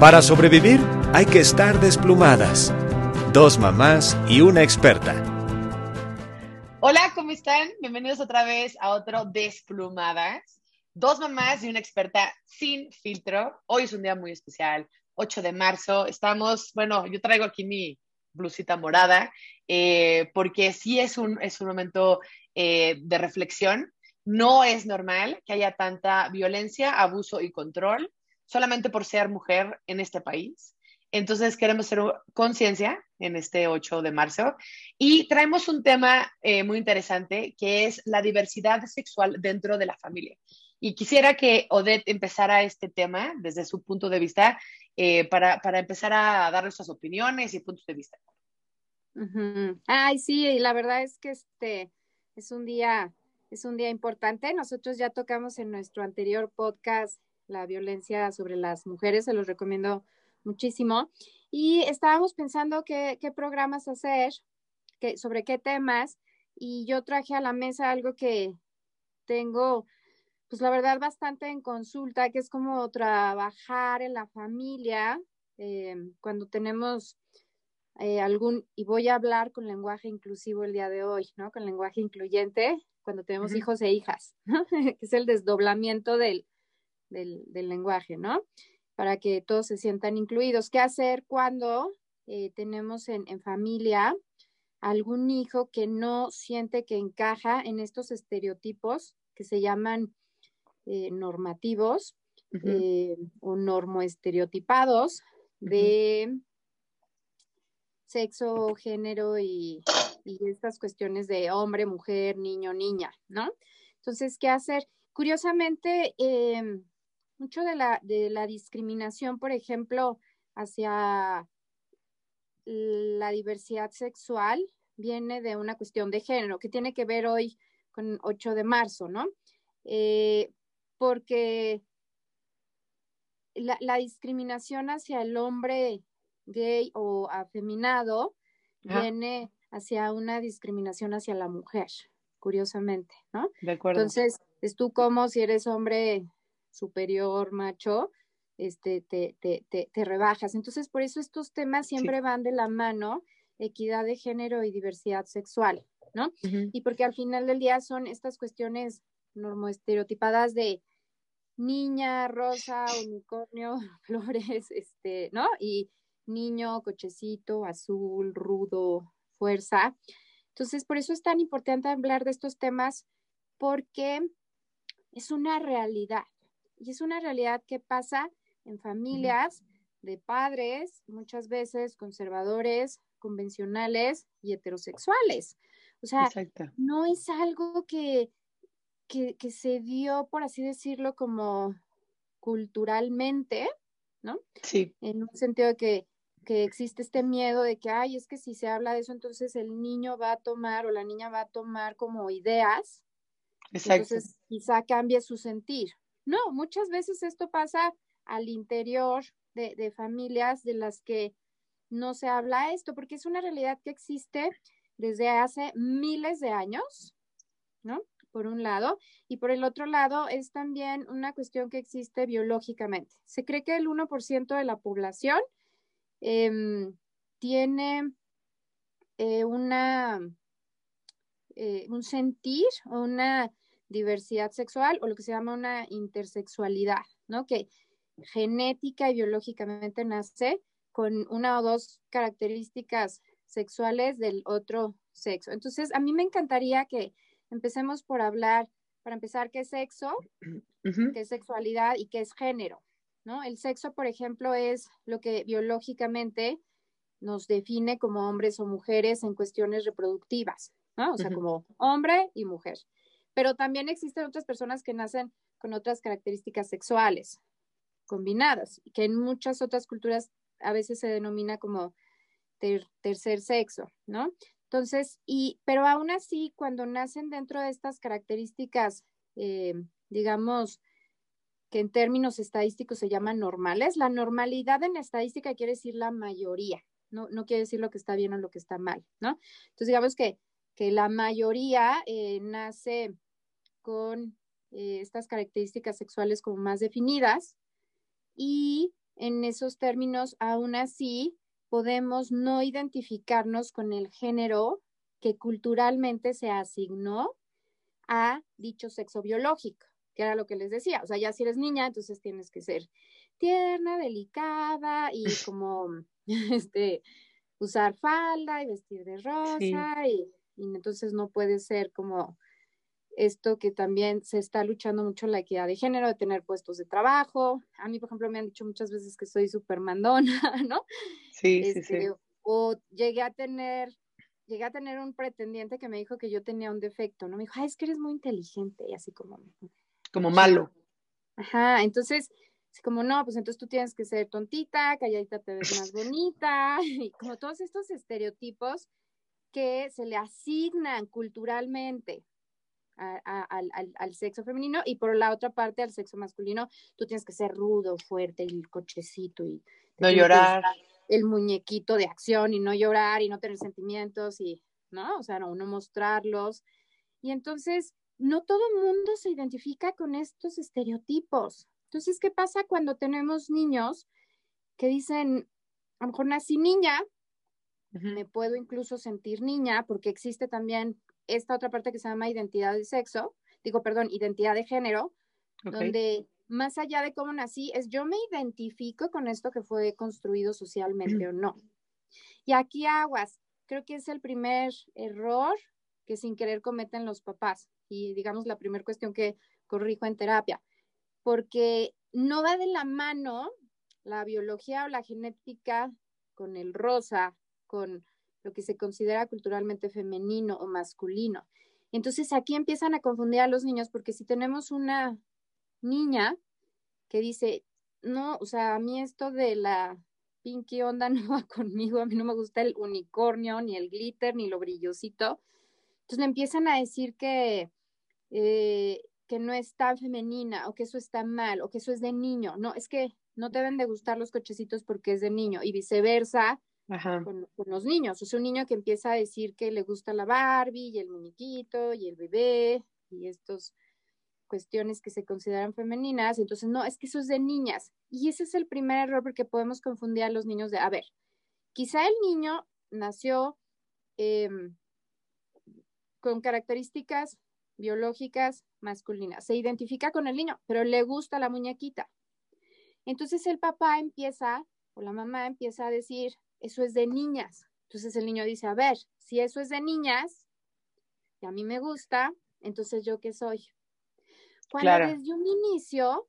Para sobrevivir hay que estar desplumadas. Dos mamás y una experta. Hola, ¿cómo están? Bienvenidos otra vez a otro Desplumadas. Dos mamás y una experta sin filtro. Hoy es un día muy especial, 8 de marzo. Estamos, bueno, yo traigo aquí mi blusita morada, eh, porque sí es un, es un momento eh, de reflexión. No es normal que haya tanta violencia, abuso y control solamente por ser mujer en este país. Entonces queremos hacer conciencia en este 8 de marzo y traemos un tema eh, muy interesante que es la diversidad sexual dentro de la familia. Y quisiera que Odette empezara este tema desde su punto de vista eh, para, para, empezar a dar nuestras opiniones y puntos de vista. Ay, sí, la verdad es que este es un día, es un día importante. Nosotros ya tocamos en nuestro anterior podcast la violencia sobre las mujeres, se los recomiendo muchísimo. Y estábamos pensando qué, qué programas hacer, qué, sobre qué temas, y yo traje a la mesa algo que tengo, pues la verdad, bastante en consulta, que es como trabajar en la familia eh, cuando tenemos eh, algún, y voy a hablar con lenguaje inclusivo el día de hoy, ¿no? Con lenguaje incluyente, cuando tenemos hijos e hijas, ¿no? que es el desdoblamiento del, del, lenguaje, ¿no? Para que todos se sientan incluidos. ¿Qué hacer cuando eh, tenemos en, familia algún hijo que no siente que encaja en estos estereotipos que se llaman eh, normativos eh, o normoestereotipados de sexo, género y, y, estas cuestiones de hombre, mujer, niño, niña, ¿no? Entonces, ¿qué hacer? Curiosamente, eh, mucho de la, de la discriminación, por ejemplo, hacia la diversidad sexual viene de una cuestión de género, que tiene que ver hoy con 8 de marzo, ¿no? Eh, porque la, discriminación hacia el hombre gay o afeminado viene hacia una discriminación hacia la mujer, curiosamente, ¿no? De acuerdo. Entonces, es tú como si eres hombre superior, macho, este, te, te, te, rebajas. Entonces, por eso estos temas siempre van de la mano, equidad de género y diversidad sexual, ¿no? Y porque al final del día son estas cuestiones normoestereotipadas de niña, rosa, unicornio, flores, este, ¿no? Y niño, cochecito, azul, rudo, fuerza. Entonces, por eso es tan importante hablar de estos temas porque es una realidad, y es una realidad que pasa en familias de padres, muchas veces conservadores, convencionales y heterosexuales. O sea, no es algo que, que, se dio, por así decirlo, como culturalmente, ¿no? Sí. En un sentido de que, que existe este miedo de que, ay, es que si se habla de eso, entonces el niño va a tomar o la niña va a tomar como ideas. Exacto. Entonces quizá cambie su sentir, no, muchas veces esto pasa al interior de, familias de las que no se habla esto, porque es una realidad que existe desde hace miles de años, ¿no? Por un lado, y por el otro lado es también una cuestión que existe biológicamente. Se cree que el 1% de la población em, tiene eh, una, eh, un sentir, una diversidad sexual o lo que se llama una intersexualidad, ¿no? Que genética y biológicamente nace con una o dos características sexuales del otro sexo. Entonces, a mí me encantaría que empecemos por hablar, para empezar, qué es sexo, qué es sexualidad y qué es género, ¿no? El sexo, por ejemplo, es lo que biológicamente nos define como hombres o mujeres en cuestiones reproductivas, ¿no? O sea, como hombre y mujer pero también existen otras personas que nacen con otras características sexuales combinadas, que en muchas otras culturas a veces se denomina como tercer sexo, ¿no? Entonces, y, pero aún así, cuando nacen dentro de estas características, eh, digamos, que en términos estadísticos se llaman normales, la normalidad en estadística quiere decir la mayoría, no, no quiere decir lo que está bien o lo que está mal, ¿no? Entonces, digamos que, que la mayoría eh, nace con eh, estas características sexuales como más definidas y en esos términos, aún así podemos no identificarnos con el género que culturalmente se asignó a dicho sexo biológico, que era lo que les decía. O sea, ya si eres niña, entonces tienes que ser tierna, delicada y como este usar falda y vestir de rosa y, y, entonces no puede ser como esto que también se está luchando mucho la equidad de género, de tener puestos de trabajo. A mí, por ejemplo, me han dicho muchas veces que soy súper mandona, ¿no? Sí, sí, sí. Este, o llegué a tener, llegué a tener un pretendiente que me dijo que yo tenía un defecto, ¿no? Me dijo, Ay, es que eres muy inteligente, y así como... Como malo. Ajá, entonces, así como, no, pues entonces tú tienes que ser tontita, calladita te ves más bonita, y como todos estos estereotipos que se le asignan culturalmente, al, sexo femenino y por la otra parte al sexo masculino tú tienes que ser rudo, fuerte, el cochecito y no llorar, el muñequito de acción y no llorar y no tener sentimientos y no, o sea, no, no mostrarlos. Y entonces no todo el mundo se identifica con estos estereotipos. Entonces, ¿qué pasa cuando tenemos niños que dicen, a lo mejor nací niña, me puedo incluso sentir niña, porque existe también esta otra parte que se llama identidad de sexo, digo, perdón, identidad de género, donde más allá de cómo nací, es yo me identifico con esto que fue construido socialmente o no. Y aquí aguas, creo que es el primer error que sin querer cometen los papás y digamos la primera cuestión que corrijo en terapia, porque no va de la mano la biología o la genética con el rosa, con lo que se considera culturalmente femenino o masculino. Entonces aquí empiezan a confundir a los niños porque si tenemos una niña que dice, no, o sea, a mí esto de la pinky onda no va conmigo, a mí no me gusta el unicornio, ni el glitter, ni lo brillosito. Entonces le empiezan a decir que, eh, que no es tan femenina o que eso está mal o que eso es de niño. No, es que no deben de gustar los cochecitos porque es de niño y viceversa con, los niños. O sea, un niño que empieza a decir que le gusta la Barbie y el muñequito y el bebé y estas cuestiones que se consideran femeninas. Entonces, no, es que eso es de niñas. Y ese es el primer error porque podemos confundir a los niños de, a ver, quizá el niño nació em, con características biológicas masculinas, se identifica con el niño, pero le gusta la muñequita. Entonces el papá empieza o la mamá empieza a decir, eso es de niñas. Entonces el niño dice, a ver, si eso es de niñas y a mí me gusta, entonces yo qué soy. Cuando desde un inicio,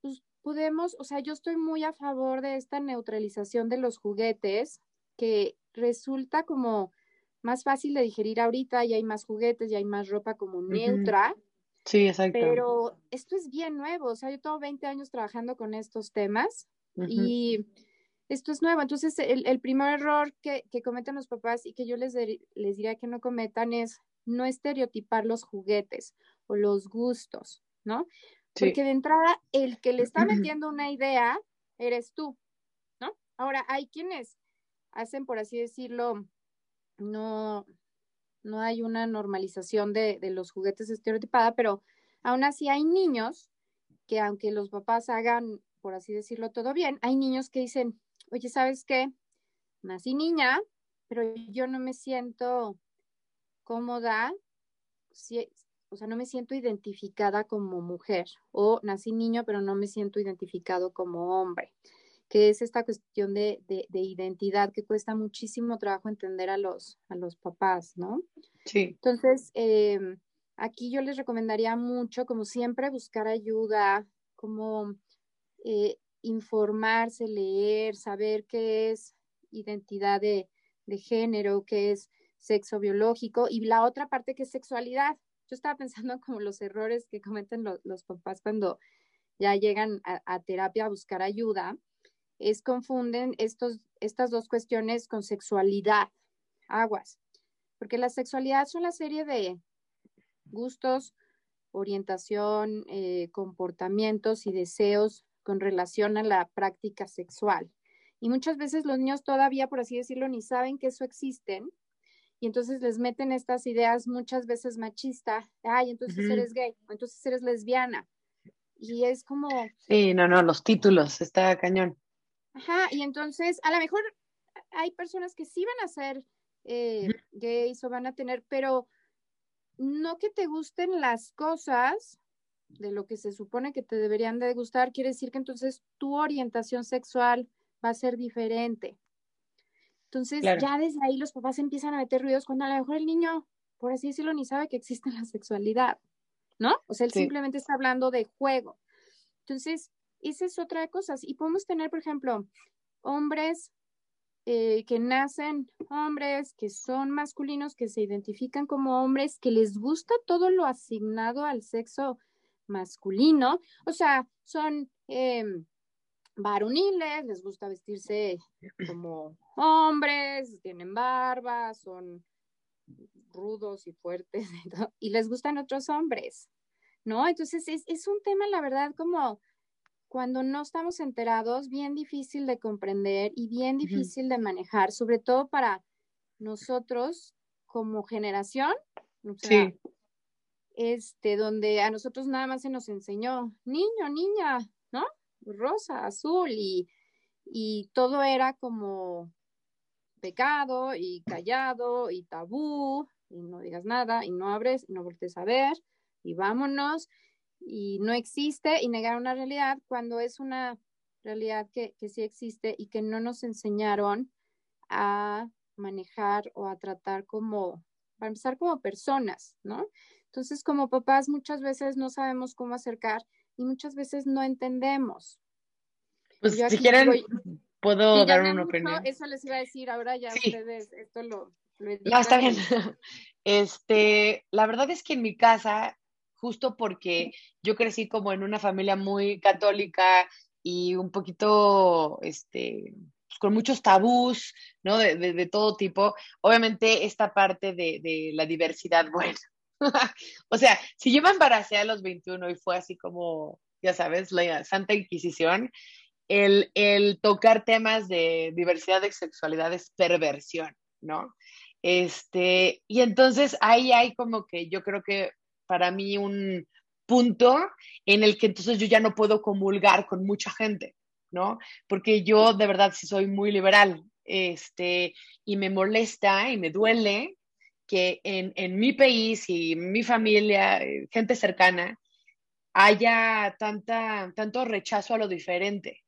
pues podemos, o sea, yo estoy muy a favor de esta neutralización de los juguetes, que resulta como más fácil de digerir ahorita, y hay más juguetes, y hay más ropa como neutra. Sí, exacto. Pero esto es bien nuevo, o sea, yo tengo 20 años trabajando con estos temas y esto es nuevo. Entonces, el, primer error que, cometen los papás y que yo les, les diría que no cometan es no estereotipar los juguetes o los gustos, ¿no? Porque de entrada, el que le está metiendo una idea eres tú, ¿no? Ahora, hay quienes hacen, por así decirlo, no, no hay una normalización de, de los juguetes estereotipada, pero aún así hay niños que aunque los papás hagan, por así decirlo, todo bien, hay niños que dicen, oye, ¿sabes qué? Nací niña, pero yo no me siento cómoda, o sea, no me siento identificada como mujer, o nací niño, pero no me siento identificado como hombre, que es esta cuestión de, identidad que cuesta muchísimo trabajo entender a los, a los papás, ¿no? Sí. Entonces, em, aquí yo les recomendaría mucho, como siempre, buscar ayuda, como eh, informarse, leer, saber qué es identidad de, género, qué es sexo biológico y la otra parte que es sexualidad. Yo estaba pensando como los errores que cometen los papás cuando ya llegan a, terapia a buscar ayuda, es confunden estos, estas dos cuestiones con sexualidad, aguas, porque la sexualidad es una serie de gustos, orientación, eh, comportamientos y deseos con relación a la práctica sexual. Y muchas veces los niños todavía, por así decirlo, ni saben que eso existe. Y entonces les meten estas ideas muchas veces machista, ay, entonces eres gay, o entonces eres lesbiana. Y es como... Sí, no, no, los títulos, está cañón. Ajá, y entonces a lo mejor hay personas que sí van a ser eh, gays o van a tener, pero no que te gusten las cosas de lo que se supone que te deberían de gustar, quiere decir que entonces tu orientación sexual va a ser diferente. Entonces ya desde ahí los papás empiezan a meter ruidos cuando a lo mejor el niño, por así decirlo, ni sabe que existe la sexualidad, ¿no? O sea, él simplemente está hablando de juego. Entonces, esa es otra cosa. Y podemos tener, por ejemplo, hombres eh, que nacen hombres, que son masculinos, que se identifican como hombres, que les gusta todo lo asignado al sexo masculino, o sea, son em, varoniles, les gusta vestirse como hombres, tienen barba, son rudos y fuertes y, les gustan otros hombres, ¿no? Entonces es, es un tema, la verdad, como cuando no estamos enterados, bien difícil de comprender y bien difícil de manejar, sobre todo para nosotros como generación. sí. Este, donde a nosotros nada más se nos enseñó niño, niña, ¿no? Rosa, azul y, y todo era como pecado y callado y tabú y no digas nada y no abres y no voltees a ver y vámonos y no existe y negar una realidad cuando es una realidad que, que sí existe y que no nos enseñaron a manejar o a tratar como, para empezar como personas, ¿no? Entonces, como papás muchas veces no sabemos cómo acercar y muchas veces no entendemos. Pues si quieren, puedo dar una opinión. Eso les iba a decir, ahora ya ustedes, esto lo... lo no, está bien. Este, la verdad es que en mi casa justo porque yo crecí como en una familia muy católica y un poquito, este, pues, con muchos tabús, ¿no? De, todo tipo. Obviamente esta parte de, la diversidad, bueno, o sea, si yo me embaracé a los 21 y fue así como, ya sabes, la Santa Inquisición, el, el tocar temas de diversidad de sexualidad es perversión, ¿no? Este, y entonces ahí hay como que yo creo que para mí un punto en el que entonces yo ya no puedo comulgar con mucha gente, ¿no? Porque yo de verdad sí soy muy liberal, este, y me molesta y me duele que en, en mi país y mi familia, eh, gente cercana, haya tanta, tanto rechazo a lo diferente,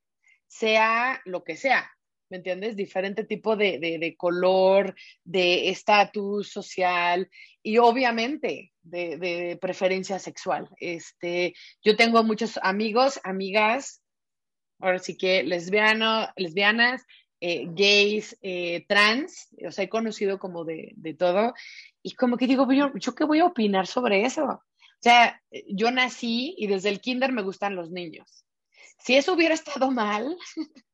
sea lo que sea, ¿me entiendes? Diferente tipo de, de, color, de estatus social y obviamente de, de, preferencia sexual. Este, yo tengo muchos amigos, amigas, ahora sí que lesbiano, lesbianas, eh, gays, eh, trans, o sea, he conocido como de, de todo, y como que digo, yo, ¿yo qué voy a opinar sobre eso? O sea, yo nací y desde el kinder me gustan los niños. Si eso hubiera estado mal,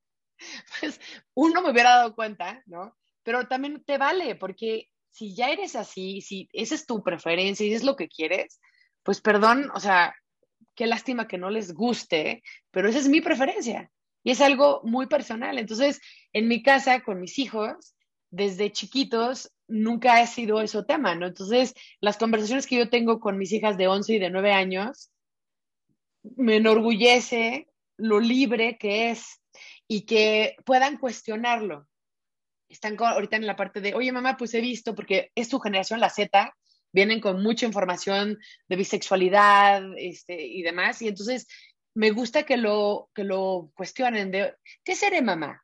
pues uno me hubiera dado cuenta, ¿no? Pero también te vale, porque si ya eres así, si esa es tu preferencia y es lo que quieres, pues perdón, o sea, qué lástima que no les guste, pero esa es mi preferencia y es algo muy personal. Entonces, en mi casa, con mis hijos, desde chiquitos, nunca ha sido eso tema, ¿no? Entonces, las conversaciones que yo tengo con mis hijas de 11 y de 9 años, me enorgullece lo libre que es y que puedan cuestionarlo. Están ahorita en la parte de, oye mamá, pues he visto, porque es tu generación, la Z, vienen con mucha información de bisexualidad este, y demás, y entonces me gusta que lo, que lo cuestionen de, ¿qué seré mamá?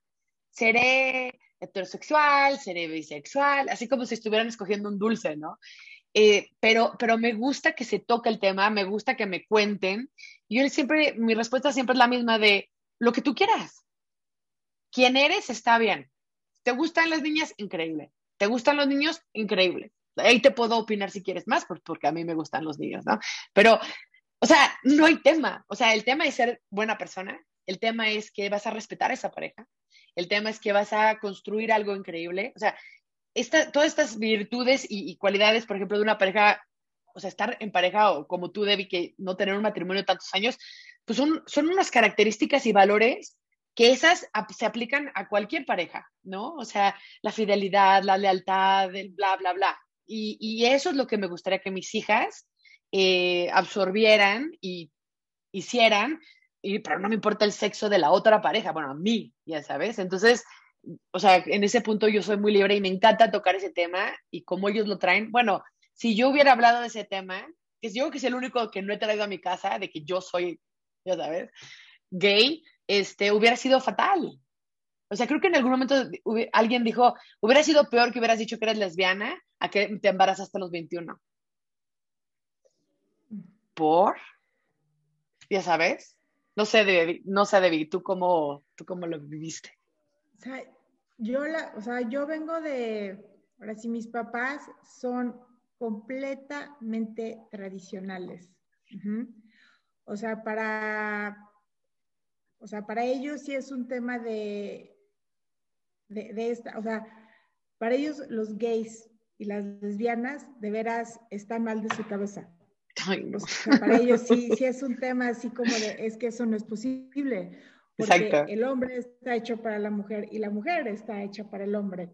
¿Seré heterosexual? ¿Seré bisexual? Así como si estuvieran escogiendo un dulce, ¿no? Eh, pero, pero me gusta que se toque el tema, me gusta que me cuenten. Y yo siempre, mi respuesta siempre es la misma de lo que tú quieras quién eres está bien. ¿Te gustan las niñas? Increíble. ¿Te gustan los niños? Increíble. Ahí te puedo opinar si quieres más, porque a mí me gustan los niños, ¿no? Pero, o sea, no hay tema. O sea, el tema es ser buena persona. El tema es que vas a respetar a esa pareja. El tema es que vas a construir algo increíble. O sea, todas estas virtudes y, cualidades, por ejemplo, de una pareja, o sea, estar en pareja o como tú, Debbie, que no tener un matrimonio de tantos años, pues son, son unas características y valores que esas se aplican a cualquier pareja, ¿no? O sea, la fidelidad, la lealtad, el bla, bla, bla. Y, eso es lo que me gustaría que mis hijas eh, absorbieran y hicieran y, pero no me importa el sexo de la otra pareja, bueno, a mí, ya sabes. Entonces, o sea, en ese punto yo soy muy libre y me encanta tocar ese tema y cómo ellos lo traen. Bueno, si yo hubiera hablado de ese tema, que yo creo que es el único que no he traído a mi casa, de que yo soy, ya sabes, gay, este, hubiera sido fatal. O sea, creo que en algún momento alguien dijo, hubiera sido peor que hubieras dicho que eres lesbiana a que te embarazaste a los 21. ¿Por? Ya sabes. No sé, de, no sé, Debbie, ¿tú cómo, ¿tú cómo lo viviste? O sea, yo, la, o sea, yo vengo de, ahora sí, mis papás son completamente tradicionales. O sea, para, o sea, para ellos sí es un tema de, de, esta, o sea, para ellos los gays y las lesbianas de veras están mal de su cabeza. para ellos sí, sí es un tema así como de, es que eso no es posible. Porque el hombre está hecho para la mujer y la mujer está hecha para el hombre.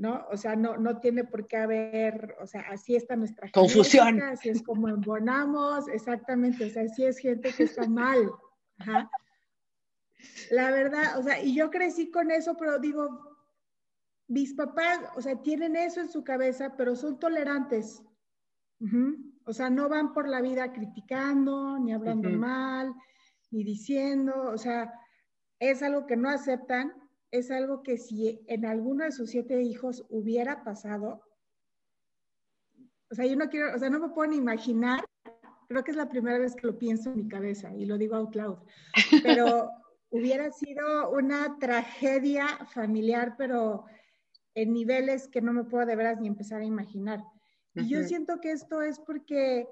¿no? O sea, no, no tiene por qué haber, o sea, así está nuestra confusión. así es como embonamos, exactamente, o sea, así es gente que está mal. La verdad, o sea, y yo crecí con eso, pero digo, mis papás, o sea, tienen eso en su cabeza, pero son tolerantes. O sea, no van por la vida criticando, ni hablando mal, ni diciendo, o sea, es algo que no aceptan es algo que si en alguno de sus siete hijos hubiera pasado, o sea, yo no quiero, o sea, no me puedo ni imaginar, creo que es la primera vez que lo pienso en mi cabeza y lo digo out loud, pero hubiera sido una tragedia familiar, pero en niveles que no me puedo de veras ni empezar a imaginar. Y yo siento que esto es porque,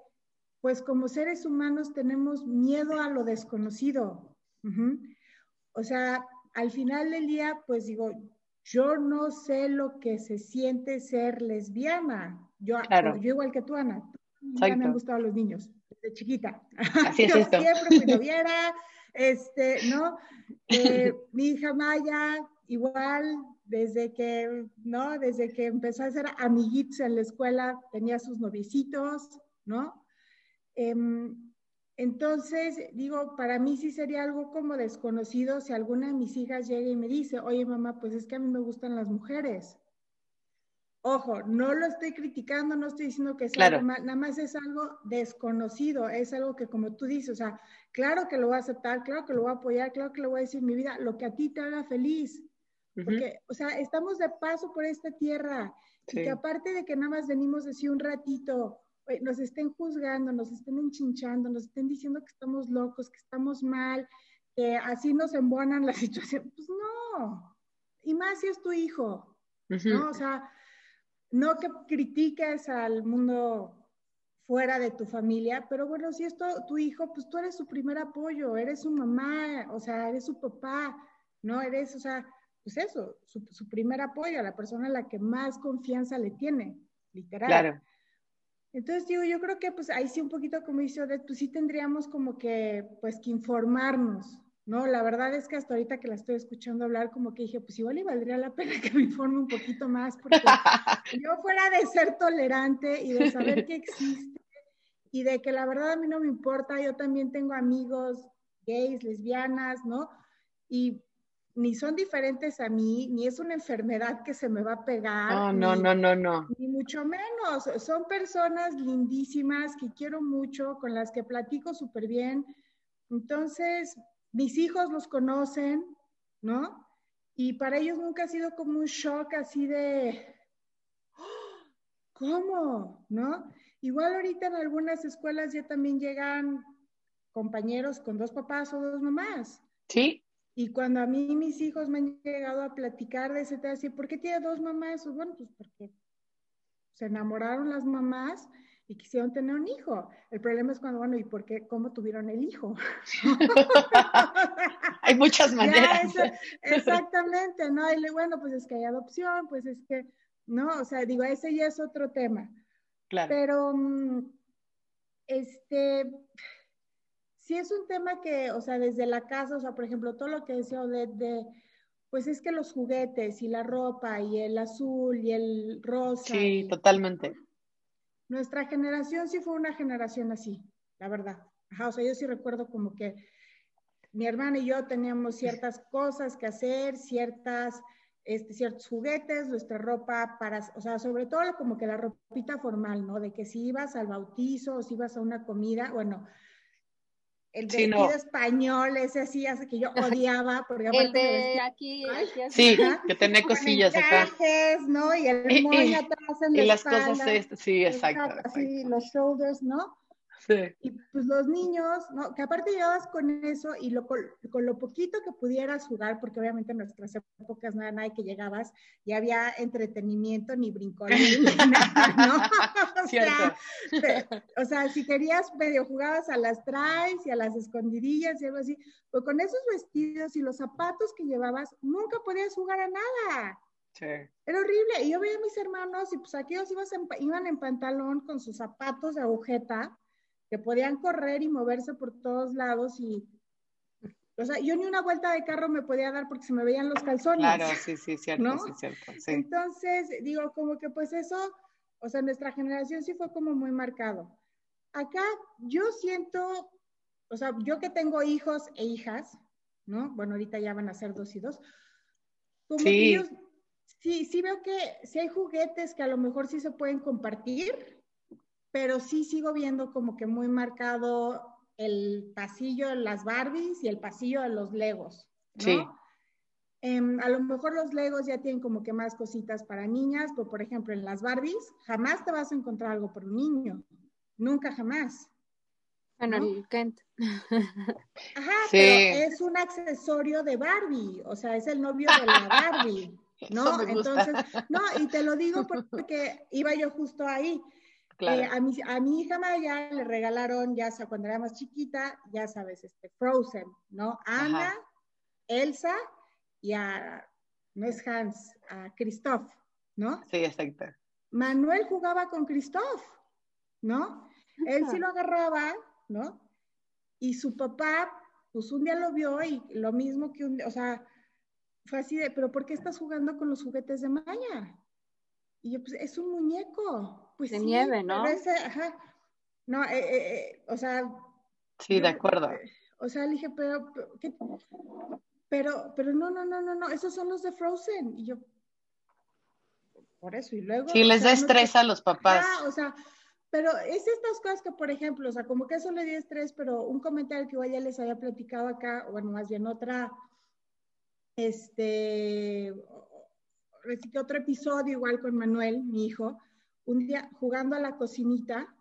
pues como seres humanos tenemos miedo a lo desconocido. O sea, al final del día, pues digo, yo no sé lo que se siente ser lesbiana. Yo, yo igual que tú, Ana, me han gustado los niños desde chiquita. Así es esto. Siempre fui noviera, este, ¿no? Eh, mi hija Maya, igual, desde que, ¿no? Desde que empezó a hacer amiguitos en la escuela, tenía sus novicitos, ¿no? Em, entonces, digo, para mí sí sería algo como desconocido si alguna de mis hijas llega y me dice, oye mamá, pues es que a mí me gustan las mujeres. Ojo, no lo estoy criticando, no estoy diciendo que sea algo mal, nada más es algo desconocido, es algo que como tú dices, o sea, claro que lo voy a aceptar, claro que lo voy a apoyar, claro que lo voy a decir mi vida, lo que a ti te haga feliz. Porque, o sea, estamos de paso por esta tierra y que aparte de que nada más venimos así un ratito, nos estén juzgando, nos estén enchinchando, nos estén diciendo que estamos locos, que estamos mal, que así nos embonan la situación. Pues no. Y más si es tu hijo, ¿no? O sea, no que critiques al mundo fuera de tu familia, pero bueno, si es tu, hijo, pues tú eres su primer apoyo, eres su mamá, o sea, eres su papá, ¿no? Eres, o sea, pues eso, su, su primer apoyo, la persona a la que más confianza le tiene, literal. Claro. Entonces digo, yo creo que pues ahí sí un poquito como dice Odette, pues sí tendríamos como que pues que informarnos, ¿no? La verdad es que hasta ahorita que la estoy escuchando hablar como que dije, pues igual y valdría la pena que me informe un poquito más porque yo fuera de ser tolerante y de saber que existe y de que la verdad a mí no me importa, yo también tengo amigos gays, lesbianas, ¿no? Y ni son diferentes a mí, ni es una enfermedad que se me va a pegar. No, no, no, no, no. Ni mucho menos. Son personas lindísimas que quiero mucho, con las que platico súper bien. Entonces, mis hijos los conocen, ¿no? Y para ellos nunca ha sido como un shock así de, ¿cómo? ¿No? Igual ahorita en algunas escuelas ya también llegan compañeros con dos papás o dos mamás. Sí. Y cuando a mí mis hijos me han llegado a platicar de ese tema, así, ¿por qué tiene dos mamás? Pues bueno, pues porque se enamoraron las mamás y quisieron tener un hijo. El problema es cuando, bueno, ¿y por qué? ¿Cómo tuvieron el hijo? hay muchas maneras. exactamente, ¿no? Y bueno, pues es que hay adopción, pues es que, ¿no? O sea, digo, ese ya es otro tema. Claro. Pero, mm, este, sí es un tema que, o sea, desde la casa, o sea, por ejemplo, todo lo que decía Odette de, pues es que los juguetes y la ropa y el azul y el rosa. Sí, totalmente. Nuestra generación sí fue una generación así, la verdad. Ajá, o sea, yo sí recuerdo como que mi hermana y yo teníamos ciertas cosas que hacer, ciertas, este, ciertos juguetes, nuestra ropa para, o sea, sobre todo como que la ropita formal, ¿no? De que si ibas al bautizo o si ibas a una comida, bueno, el vestido español, ese así, hace que yo odiaba. Porque el de aquí, Sí, que tenía cosillas acá. ¿no? Y el moño atrás en la Y las cosas, sí, exacto. Así, los shoulders, ¿no? Y pues los niños, ¿no? Que aparte llevabas con eso y lo, con, lo poquito que pudieras jugar, porque obviamente en nuestras épocas no era nada que llegabas y había entretenimiento ni brincón ni nada, ¿no? O sea, o sea, si querías medio jugabas a las traes y a las escondidillas y algo así, pues con esos vestidos y los zapatos que llevabas, nunca podías jugar a nada. Sí. Era horrible. Y yo veía a mis hermanos y pues aquellos iban en pantalón con sus zapatos de agujeta que podían correr y moverse por todos lados y, o sea, yo ni una vuelta de carro me podía dar porque se me veían los calzones. Claro, sí, sí, cierto, sí, cierto. Entonces, digo, como que pues eso, o sea, nuestra generación sí fue como muy marcado. Acá yo siento, o sea, yo que tengo hijos e hijas, ¿no? Bueno, ahorita ya van a ser dos y dos. Como sí. Que sí, sí veo que si hay juguetes que a lo mejor sí se pueden compartir, pero sí sigo viendo como que muy marcado el pasillo de las Barbies y el pasillo de los Legos. ¿no? Sí. Em, a lo mejor los Legos ya tienen como que más cositas para niñas, pero por ejemplo en las Barbies jamás te vas a encontrar algo por un niño, nunca jamás. Bueno, el Kent. Ajá, pero es un accesorio de Barbie, o sea, es el novio de la Barbie, ¿no? Entonces, no, y te lo digo porque iba yo justo ahí. Eh, a, mi, a mi hija Maya le regalaron, ya sea cuando era más chiquita, ya sabes, este, Frozen, ¿no? Ana, Elsa y a, no es Hans, a Christoph, ¿no? Sí, exacto. Manuel jugaba con Christoph, ¿no? Él sí lo agarraba, ¿no? Y su papá, pues un día lo vio y lo mismo que un, o sea, fue así de, pero ¿por qué estás jugando con los juguetes de Maya? Y yo, pues es un muñeco. Pues de nieve, ¿no? ajá. No, eh, eh, eh, o sea. Sí, de acuerdo. o sea, le dije, pero, pero, pero, no, no, no, no, no, esos son los de Frozen. Y yo, por eso, y luego. Sí, les da estrés a los papás. Ah, o sea, pero es estas cosas que, por ejemplo, o sea, como que eso le dio estrés, pero un comentario que igual ya les había platicado acá, bueno, más bien otra, este, otro episodio igual con Manuel, mi hijo, un día jugando a la cocinita,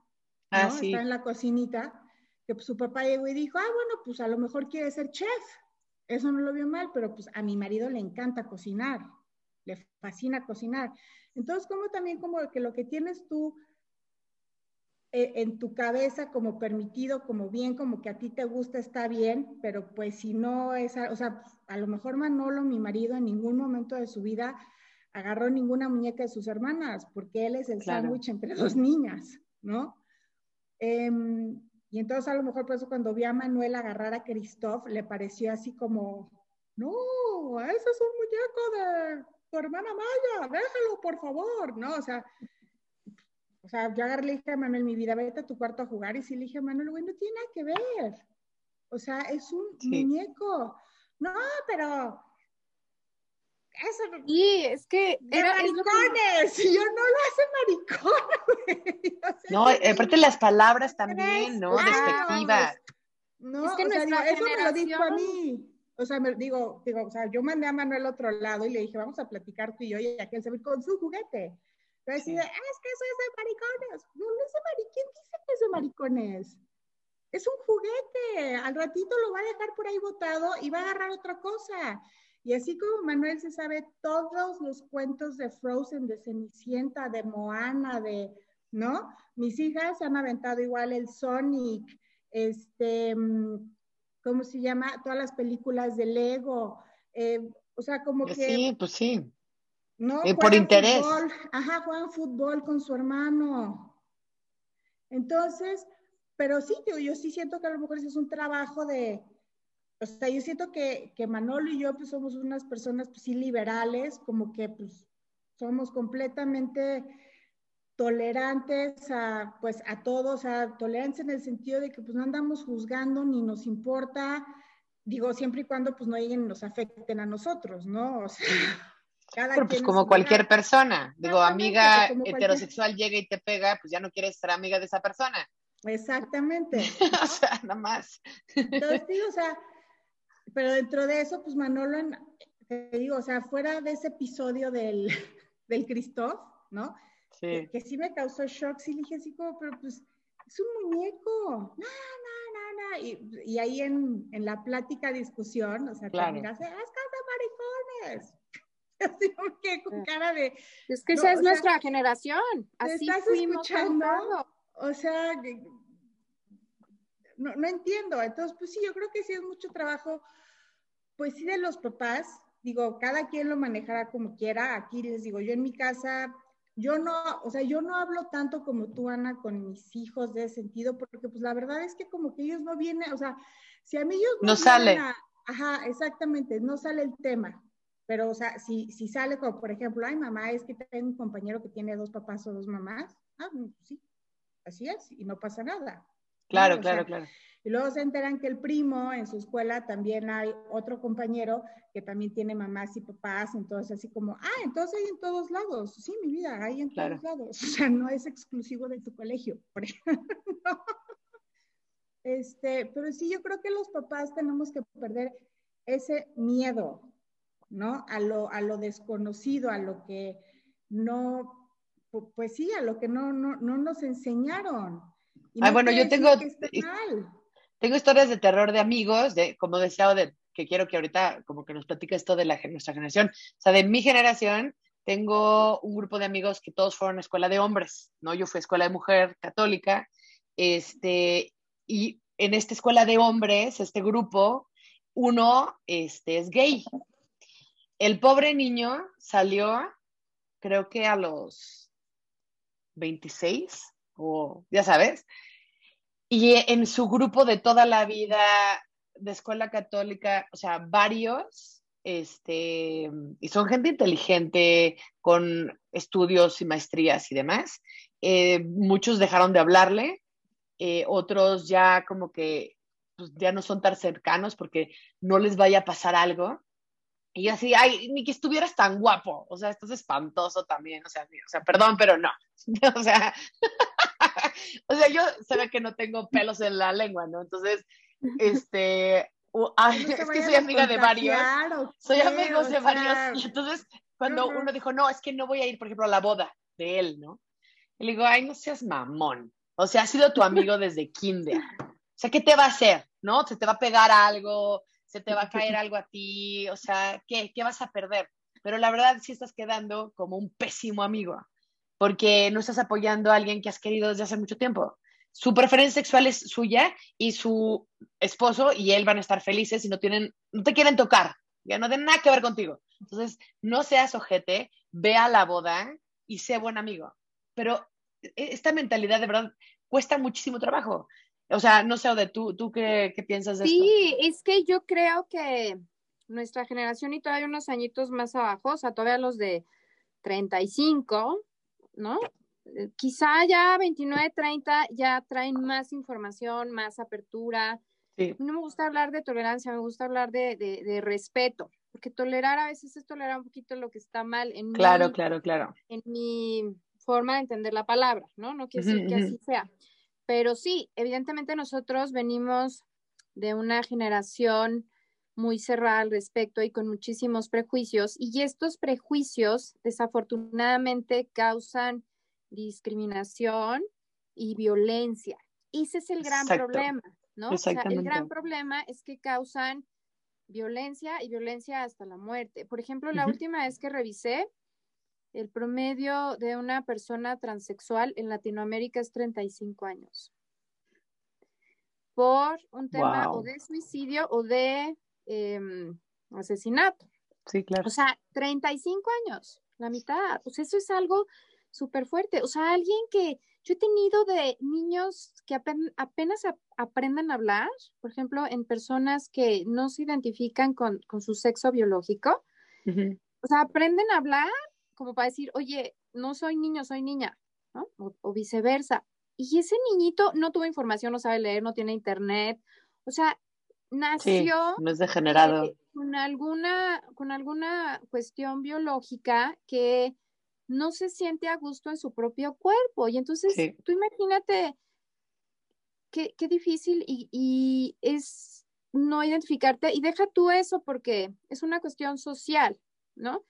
ah, está en la cocinita, que pues, su papá llegó y dijo, ah, bueno, pues a lo mejor quiere ser chef. Eso no lo vio mal, pero pues a mi marido le encanta cocinar, le fascina cocinar. Entonces, como también como que lo que tienes tú eh, en tu cabeza como permitido, como bien, como que a ti te gusta, está bien, pero pues si no es, o sea, a lo mejor Manolo, mi marido, en ningún momento de su vida agarró ninguna muñeca de sus hermanas, porque él es el sándwich entre dos niñas, ¿no? Em, y entonces a lo mejor por eso cuando vi a Manuel agarrar a Christoph, le pareció así como, no, ese es un muñeco de tu hermana Maya, déjalo, por favor, ¿no? O sea, o sea, yo agarré le dije a Manuel, mi vida, vete a tu cuarto a jugar, y sí le dije a Manuel, bueno, no tiene nada que ver. O sea, es un muñeco. No, pero eso, y es que era maricones, yo no lo hace maricón. no, aparte las palabras también, ¿no? Despectivas. No, es que o sea, digo, eso me lo dijo a mí. O sea, me digo, digo, o sea, yo mandé a Manuel al otro lado y le dije, vamos a platicar tú y yo, y aquel se ve con su juguete. Pero decía, ah, es que eso es de maricones. No, no es de maricones. ¿Quién dice que es de maricones? Es un juguete. Al ratito lo va a dejar por ahí botado y va a agarrar otra cosa. Y así como Manuel se sabe todos los cuentos de Frozen, de Cenicienta, de Moana, de, ¿no? Mis hijas han aventado igual el Sonic, este, mm, ¿cómo se llama? Todas las películas de Lego. Eh, o sea, como que... Sí, pues sí. ¿no? Eh, por interés. Ajá, juegan fútbol con su hermano. Entonces, pero sí, yo, yo sí siento que a lo mejor ese es un trabajo de, o sea, yo siento que, que Manolo y yo pues somos unas personas pues sí liberales, como que pues somos completamente tolerantes a pues a todos, a tolerancia en el sentido de que pues no andamos juzgando ni nos importa digo, siempre y cuando pues no lleguen, nos afecten a nosotros, ¿no? O sea, cada Pero pues como cualquier persona, digo, amiga heterosexual llega y te pega, pues ya no quieres ser amiga de esa persona. Exactamente. o sea, nada más. Entonces, digo, o sea, pero dentro de eso, pues Manolo, te digo, o sea, fuera de ese episodio del, del Christoph, ¿no? Sí. Que, sí me causó shock, sí dije así como, pero pues es un muñeco, no, no, no, no. Y, y ahí en, en, la plática, discusión, o sea, claro. te miras, es de maricones. Así que con cara de... Es que esa es nuestra generación, así estás fuimos escuchando, o sea, no, no entiendo. Entonces, pues sí, yo creo que sí es mucho trabajo, pues sí, de los papás. Digo, cada quien lo manejará como quiera. Aquí les digo, yo en mi casa yo no, o sea, yo no hablo tanto como tú, Ana, con mis hijos de ese sentido, porque pues la verdad es que como que ellos no vienen, o sea, si a mí ellos no, sale. ajá, exactamente, no sale el tema. Pero, o sea, si, si sale como, por ejemplo, ay, mamá, es que tengo un compañero que tiene dos papás o dos mamás, ah, pues sí, así es, y no pasa nada. Claro, claro, claro. Y luego se enteran que el primo en su escuela también hay otro compañero que también tiene mamás y papás, entonces así como, ah, entonces hay en todos lados. Sí, mi vida, hay en todos lados. O sea, no es exclusivo de tu colegio, por ejemplo. Este, pero sí, yo creo que los papás tenemos que perder ese miedo, ¿no? A lo, a lo desconocido, a lo que no, pues sí, a lo que no, no, no nos enseñaron. Bueno, yo tengo, tengo historias de terror de amigos, de, como decía, de, que quiero que ahorita como que nos platique esto de la, nuestra generación. O sea, de mi generación, tengo un grupo de amigos que todos fueron a escuela de hombres, ¿no? Yo fui a escuela de mujer católica, este, y en esta escuela de hombres, este grupo, uno este, es gay. El pobre niño salió, creo que a los 26, o ya sabes, y en su grupo de toda la vida de escuela católica, o sea, varios, este, y son gente inteligente, con estudios y maestrías y demás. Eh, muchos dejaron de hablarle, eh, otros ya como que pues, ya no son tan cercanos porque no les vaya a pasar algo. Y así, ay, ni que estuvieras tan guapo, o sea, estás espantoso también, o sea, o sea, perdón, pero no, o sea, o sea, yo se ve que no tengo pelos en la lengua, ¿no? Entonces, este, es que soy amiga de varios, soy amigo de varios, y entonces cuando uno dijo, no, es que no voy a ir, por ejemplo, a la boda de él, ¿no? Y le digo, ay, no seas mamón, o sea, ha sido tu amigo desde kinder, o sea, ¿qué te va a hacer, no? Se te va a pegar algo, se te va a caer algo a ti, o sea, ¿qué, qué vas a perder? Pero la verdad sí estás quedando como un pésimo amigo porque no estás apoyando a alguien que has querido desde hace mucho tiempo. Su preferencia sexual es suya y su esposo y él van a estar felices y no tienen, no te quieren tocar, ya no tienen nada que ver contigo. Entonces, no seas ojete, ve a la boda y sé buen amigo. Pero e, esta mentalidad de verdad cuesta muchísimo trabajo. O sea, no sé, de tú, ¿tú qué, qué piensas de esto? Sí, es que yo creo que nuestra generación y todavía unos añitos más abajo, o sea, todavía los de 35, ¿no? Eh, quizá ya 29, 30 ya traen más información, más apertura. No me gusta hablar de tolerancia, me gusta hablar de, respeto, porque tolerar a veces es tolerar un poquito lo que está mal en claro, claro, claro. En mi forma de entender la palabra, ¿no? No quiere decir que así sea. Pero sí, evidentemente nosotros venimos de una generación muy cerrada al respecto y con muchísimos prejuicios. Y estos prejuicios desafortunadamente causan discriminación y violencia. Ese es el gran problema, ¿no? O sea, el gran problema es que causan violencia y violencia hasta la muerte. Por ejemplo, la última vez que revisé, el promedio de una persona transexual en Latinoamérica es 35 años. Por un tema o de suicidio o de Em, asesinato. Sí, claro. O sea, 35 años, la mitad. Pues eso es algo súper fuerte. O sea, alguien que yo he tenido de niños que apenas, aprenden a hablar, por ejemplo, en personas que no se identifican con, su sexo biológico. O sea, aprenden a hablar como para decir, oye, no soy niño, soy niña, ¿no? o viceversa. Y ese niñito no tuvo información, no sabe leer, no tiene internet. O sea, nació no es degenerado. Eh, con alguna, con alguna cuestión biológica que no se siente a gusto en su propio cuerpo. Y entonces, tú imagínate qué, qué difícil y, y, es no identificarte. Y deja tú eso porque es una cuestión social, ¿no?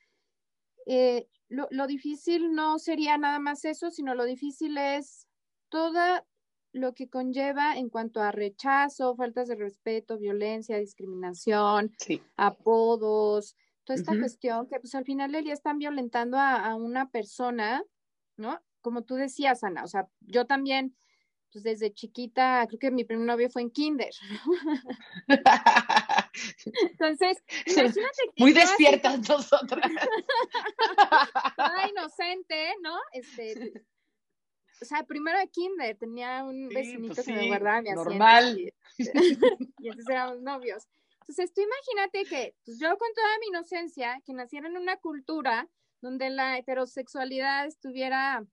Eh, lo, lo, difícil no sería nada más eso, sino lo difícil es toda lo que conlleva en cuanto a rechazo, faltas de respeto, violencia, discriminación, apodos, toda esta cuestión que pues al final del día están violentando a, una persona, ¿no? Como tú decías, Ana, o sea, yo también, pues desde chiquita, creo que mi primer novio fue en kinder. Entonces, imagínate que Muy despiertas nosotras. Toda inocente, ¿no? Este, o sea, primero de kinder tenía un vecinito pues que me guardaba mi asiento. Normal. Y, y entonces éramos novios. Entonces, tú imagínate que pues, yo con toda mi inocencia, que naciera en una cultura donde la heterosexualidad estuviera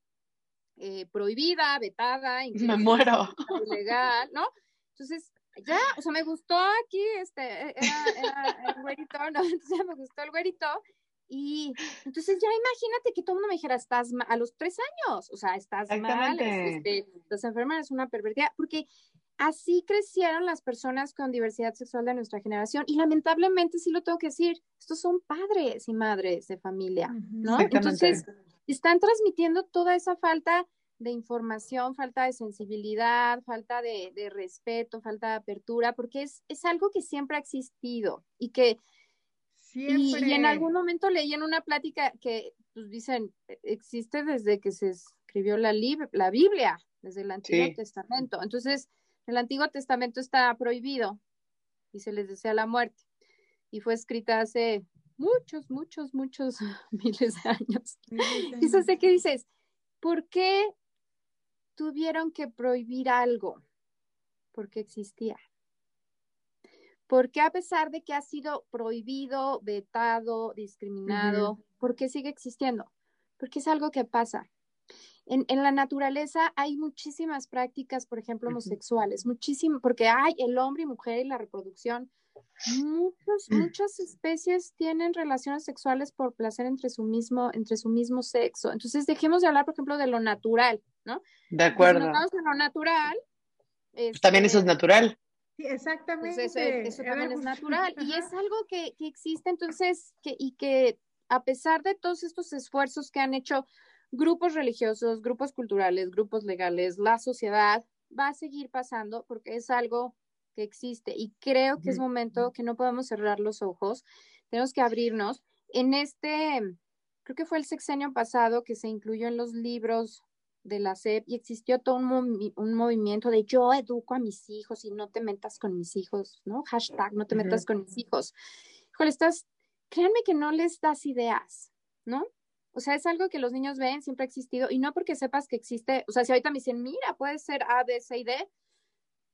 eh, prohibida, vetada, me muero. ilegal, ¿no? Entonces, ya, o sea, me gustó aquí, este, e, era, era el güerito, ¿no? Entonces me gustó el güerito y entonces ya imagínate que todo el mundo me dijera, estás mal, a los tres años, o sea, estás mal, este, estás enferma, eres una pervertida, porque así crecieron las personas con diversidad sexual de nuestra generación y lamentablemente sí lo tengo que decir, estos son padres y madres de familia, ¿no? Entonces, están transmitiendo toda esa falta de información, falta de sensibilidad, falta de, de respeto, falta de apertura, porque es, es algo que siempre ha existido y que y, en algún momento leí en una plática que pues dicen, e, existe desde que se escribió la, la Biblia, desde el Antiguo Testamento. Entonces, el Antiguo Testamento está prohibido y se les desea la muerte. Y fue escrita hace muchos, muchos, muchos miles de años. Y eso sé que dices, ¿por qué tuvieron que prohibir algo? Porque existía. Porque a pesar de que ha sido prohibido, vetado, discriminado, por qué sigue existiendo? Porque es algo que pasa. En, la naturaleza hay muchísimas prácticas, por ejemplo, homosexuales, muchísimo, porque hay el hombre y mujer y la reproducción. Muchos, muchas especies tienen relaciones sexuales por placer entre su mismo, entre su mismo sexo. Entonces, dejemos de hablar, por ejemplo, de lo natural, ¿no? De acuerdo. Si hablamos de lo natural. Pues también eso es este, natural. Sí, exactamente. Pues eso, también es natural y es algo que, que existe entonces que, y que a pesar de todos estos esfuerzos que han hecho grupos religiosos, grupos culturales, grupos legales, la sociedad, va a seguir pasando porque es algo que existe y creo que es momento que no podemos cerrar los ojos, tenemos que abrirnos. En este, creo que fue el sexenio pasado que se incluyó en los libros de la SEP y existió todo un, un, movimiento de yo educo a mis hijos y no te metas con mis hijos, ¿no? Hashtag no te metas con mis hijos. Híjole, estás, créanme que no les das ideas, ¿no? O sea, es algo que los niños ven, siempre ha existido, y no porque sepas que existe, o sea, si ahorita me dicen, mira, puede ser A, B, C y D,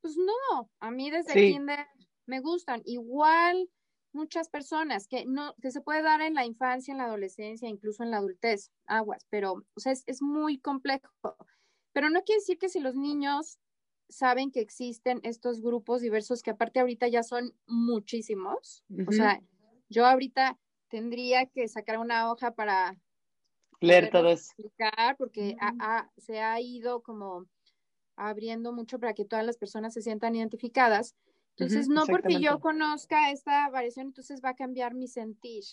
pues no, a mí desde kinder me gustan. Igual muchas personas que no, que se puede dar en la infancia, en la adolescencia, incluso en la adultez, aguas, pero, o sea, es, muy complejo. Pero no quiere decir que si los niños saben que existen estos grupos diversos, que aparte ahorita ya son muchísimos, o sea, yo ahorita tendría que sacar una hoja para leer todo eso. Explicar, porque se ha ido como abriendo mucho para que todas las personas se sientan identificadas, entonces, no porque yo conozca esta variación, entonces va a cambiar mi sentir.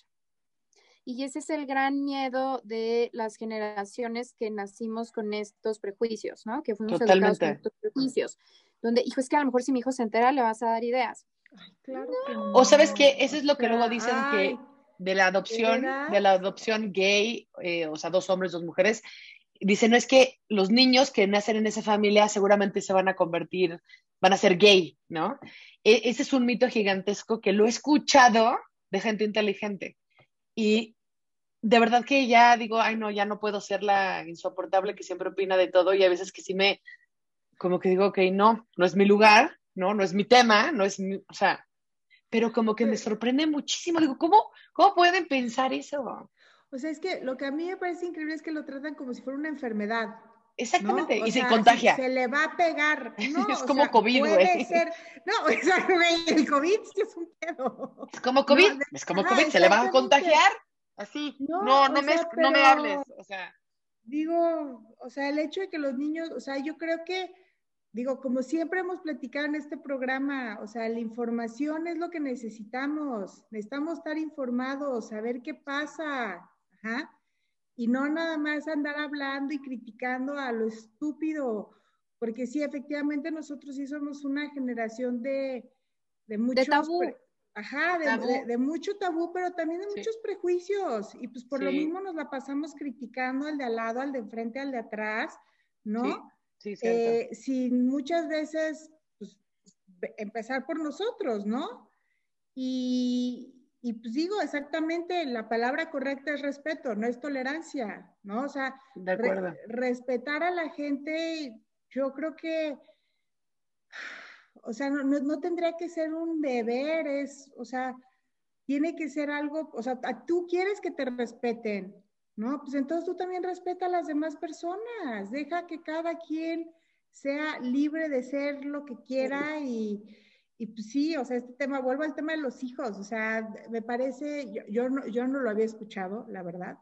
Y ese es el gran miedo de las generaciones que nacimos con estos prejuicios, ¿no? Que fuimos educados con estos prejuicios. Donde, hijo, es que a lo mejor si mi hijo se entera, le vas a dar ideas. claro O sabes qué, eso es lo que luego dicen que de la adopción, de la adopción gay, eh, o sea, dos hombres, dos mujeres, dicen, no es que los niños que nacen en esa familia seguramente se van a convertir, van a ser gay, ¿no? E, ese es un mito gigantesco que lo he escuchado de gente inteligente. Y de verdad que ya digo, ay no, ya no puedo ser la insoportable que siempre opina de todo y a veces que sí me, como que digo, ok, no, no es mi lugar, no, no es mi tema, no es mi, o sea, pero como que me sorprende muchísimo. Digo, ¿cómo, cómo pueden pensar eso? O sea, es que lo que a mí me parece increíble es que lo tratan como si fuera una enfermedad. Exactamente, y se contagia. Se le va a pegar. No, es como COVID, güey. Ser... No, el COVID sí es un pedo. Es como COVID, es como COVID, se le va a contagiar. Así. No, no, no, me, no me hables. O sea. Digo, o sea, el hecho de que los niños, o sea, yo creo que, digo, como siempre hemos platicado en este programa, o sea, la información es lo que necesitamos. Necesitamos estar informados, saber qué pasa. Ajá y no nada más andar hablando y criticando a lo estúpido, porque sí, efectivamente nosotros sí somos una generación de, de muchos... De tabú. Ajá, de, mucho tabú, pero también de muchos prejuicios. Y pues por lo mismo nos la pasamos criticando al de al lado, al de enfrente, al de atrás, ¿no? Sí, sí eh, sin muchas veces pues, empezar por nosotros, ¿no? Y, y pues digo, exactamente, la palabra correcta es respeto, no es tolerancia, ¿no? O sea, respetar a la gente, yo creo que, o sea, no, no, tendría que ser un deber, es, o sea, tiene que ser algo, o sea, tú quieres que te respeten, ¿no? Pues entonces tú también respeta a las demás personas, deja que cada quien sea libre de ser lo que quiera y y pues sí, o sea, este tema, vuelvo al tema de los hijos, o sea, me parece, yo, yo, no, yo no lo había escuchado, la verdad,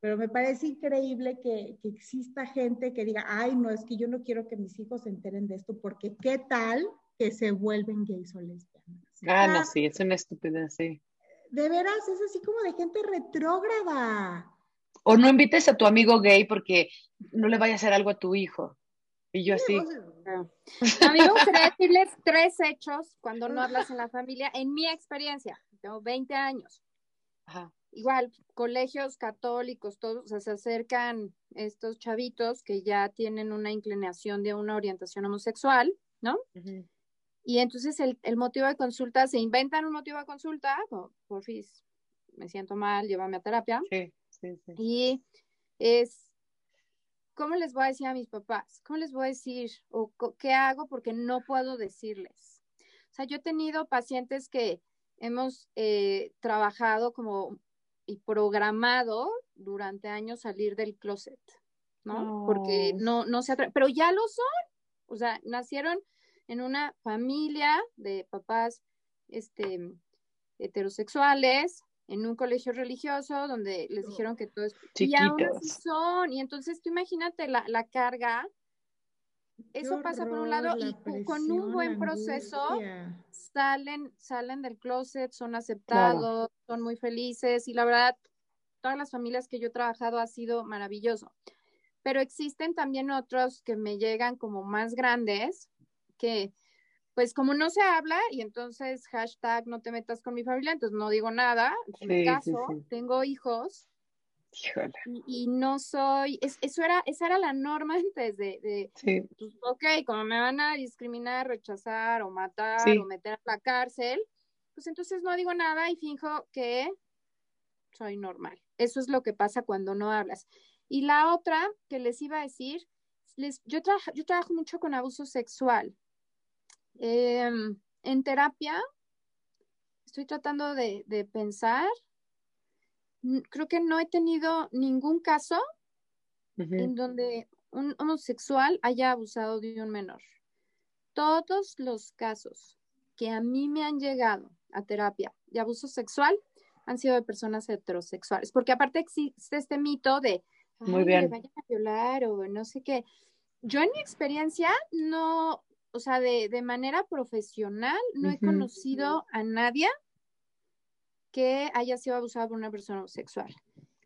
pero me parece increíble que, que, exista gente que diga, ay, no, es que yo no quiero que mis hijos se enteren de esto, porque qué tal que se vuelven gays o lesbianas. Ah, no, sí, es una estupidez, sí. De veras, es así como de gente retrógrada. O no invites a tu amigo gay porque no le vaya a hacer algo a tu hijo. Y yo así. A mí me gustaría decirles tres hechos cuando no hablas en la familia, en mi experiencia. Tengo 20 años. Igual, colegios católicos, todos, o sea, se acercan estos chavitos que ya tienen una inclinación de una orientación homosexual, ¿no? Y entonces el, el, motivo de consulta, se inventan un motivo de consulta, por porfis, me siento mal, llévame a terapia. Sí, sí, sí. Y es ¿cómo les voy a decir a mis papás? ¿Cómo les voy a decir? ¿O qué hago? Porque no puedo decirles. O sea, yo he tenido pacientes que hemos eh, trabajado como y programado durante años salir del closet, ¿no? Porque no, no se atreven, pero ya lo son. O sea, nacieron en una familia de papás este, heterosexuales, en un colegio religioso donde les dijeron que todo es... Y aún así son. Y entonces tú imagínate la, la carga. Eso pasa por un lado y con un buen proceso salen, salen del closet, son aceptados, son muy felices y la verdad, todas las familias que yo he trabajado ha sido maravilloso. Pero existen también otros que me llegan como más grandes que pues como no se habla y entonces hashtag no te metas con mi familia, entonces no digo nada. En mi caso, tengo hijos y, no soy, eso era, esa era la norma antes de, de pues, ok, como me van a discriminar, rechazar o matar o meter a la cárcel, pues entonces no digo nada y finjo que soy normal. Eso es lo que pasa cuando no hablas. Y la otra que les iba a decir, les, yo, yo trabajo mucho con abuso sexual. Em, en terapia, estoy tratando de, pensar, creo que no he tenido ningún caso en donde un homosexual haya abusado de un menor. Todos los casos que a mí me han llegado a terapia de abuso sexual han sido de personas heterosexuales, porque aparte existe este mito de Muy bien. vayan a violar o no sé qué. Yo en mi experiencia no, o sea, de, de manera profesional, no he conocido a nadie que haya sido abusado por una persona homosexual.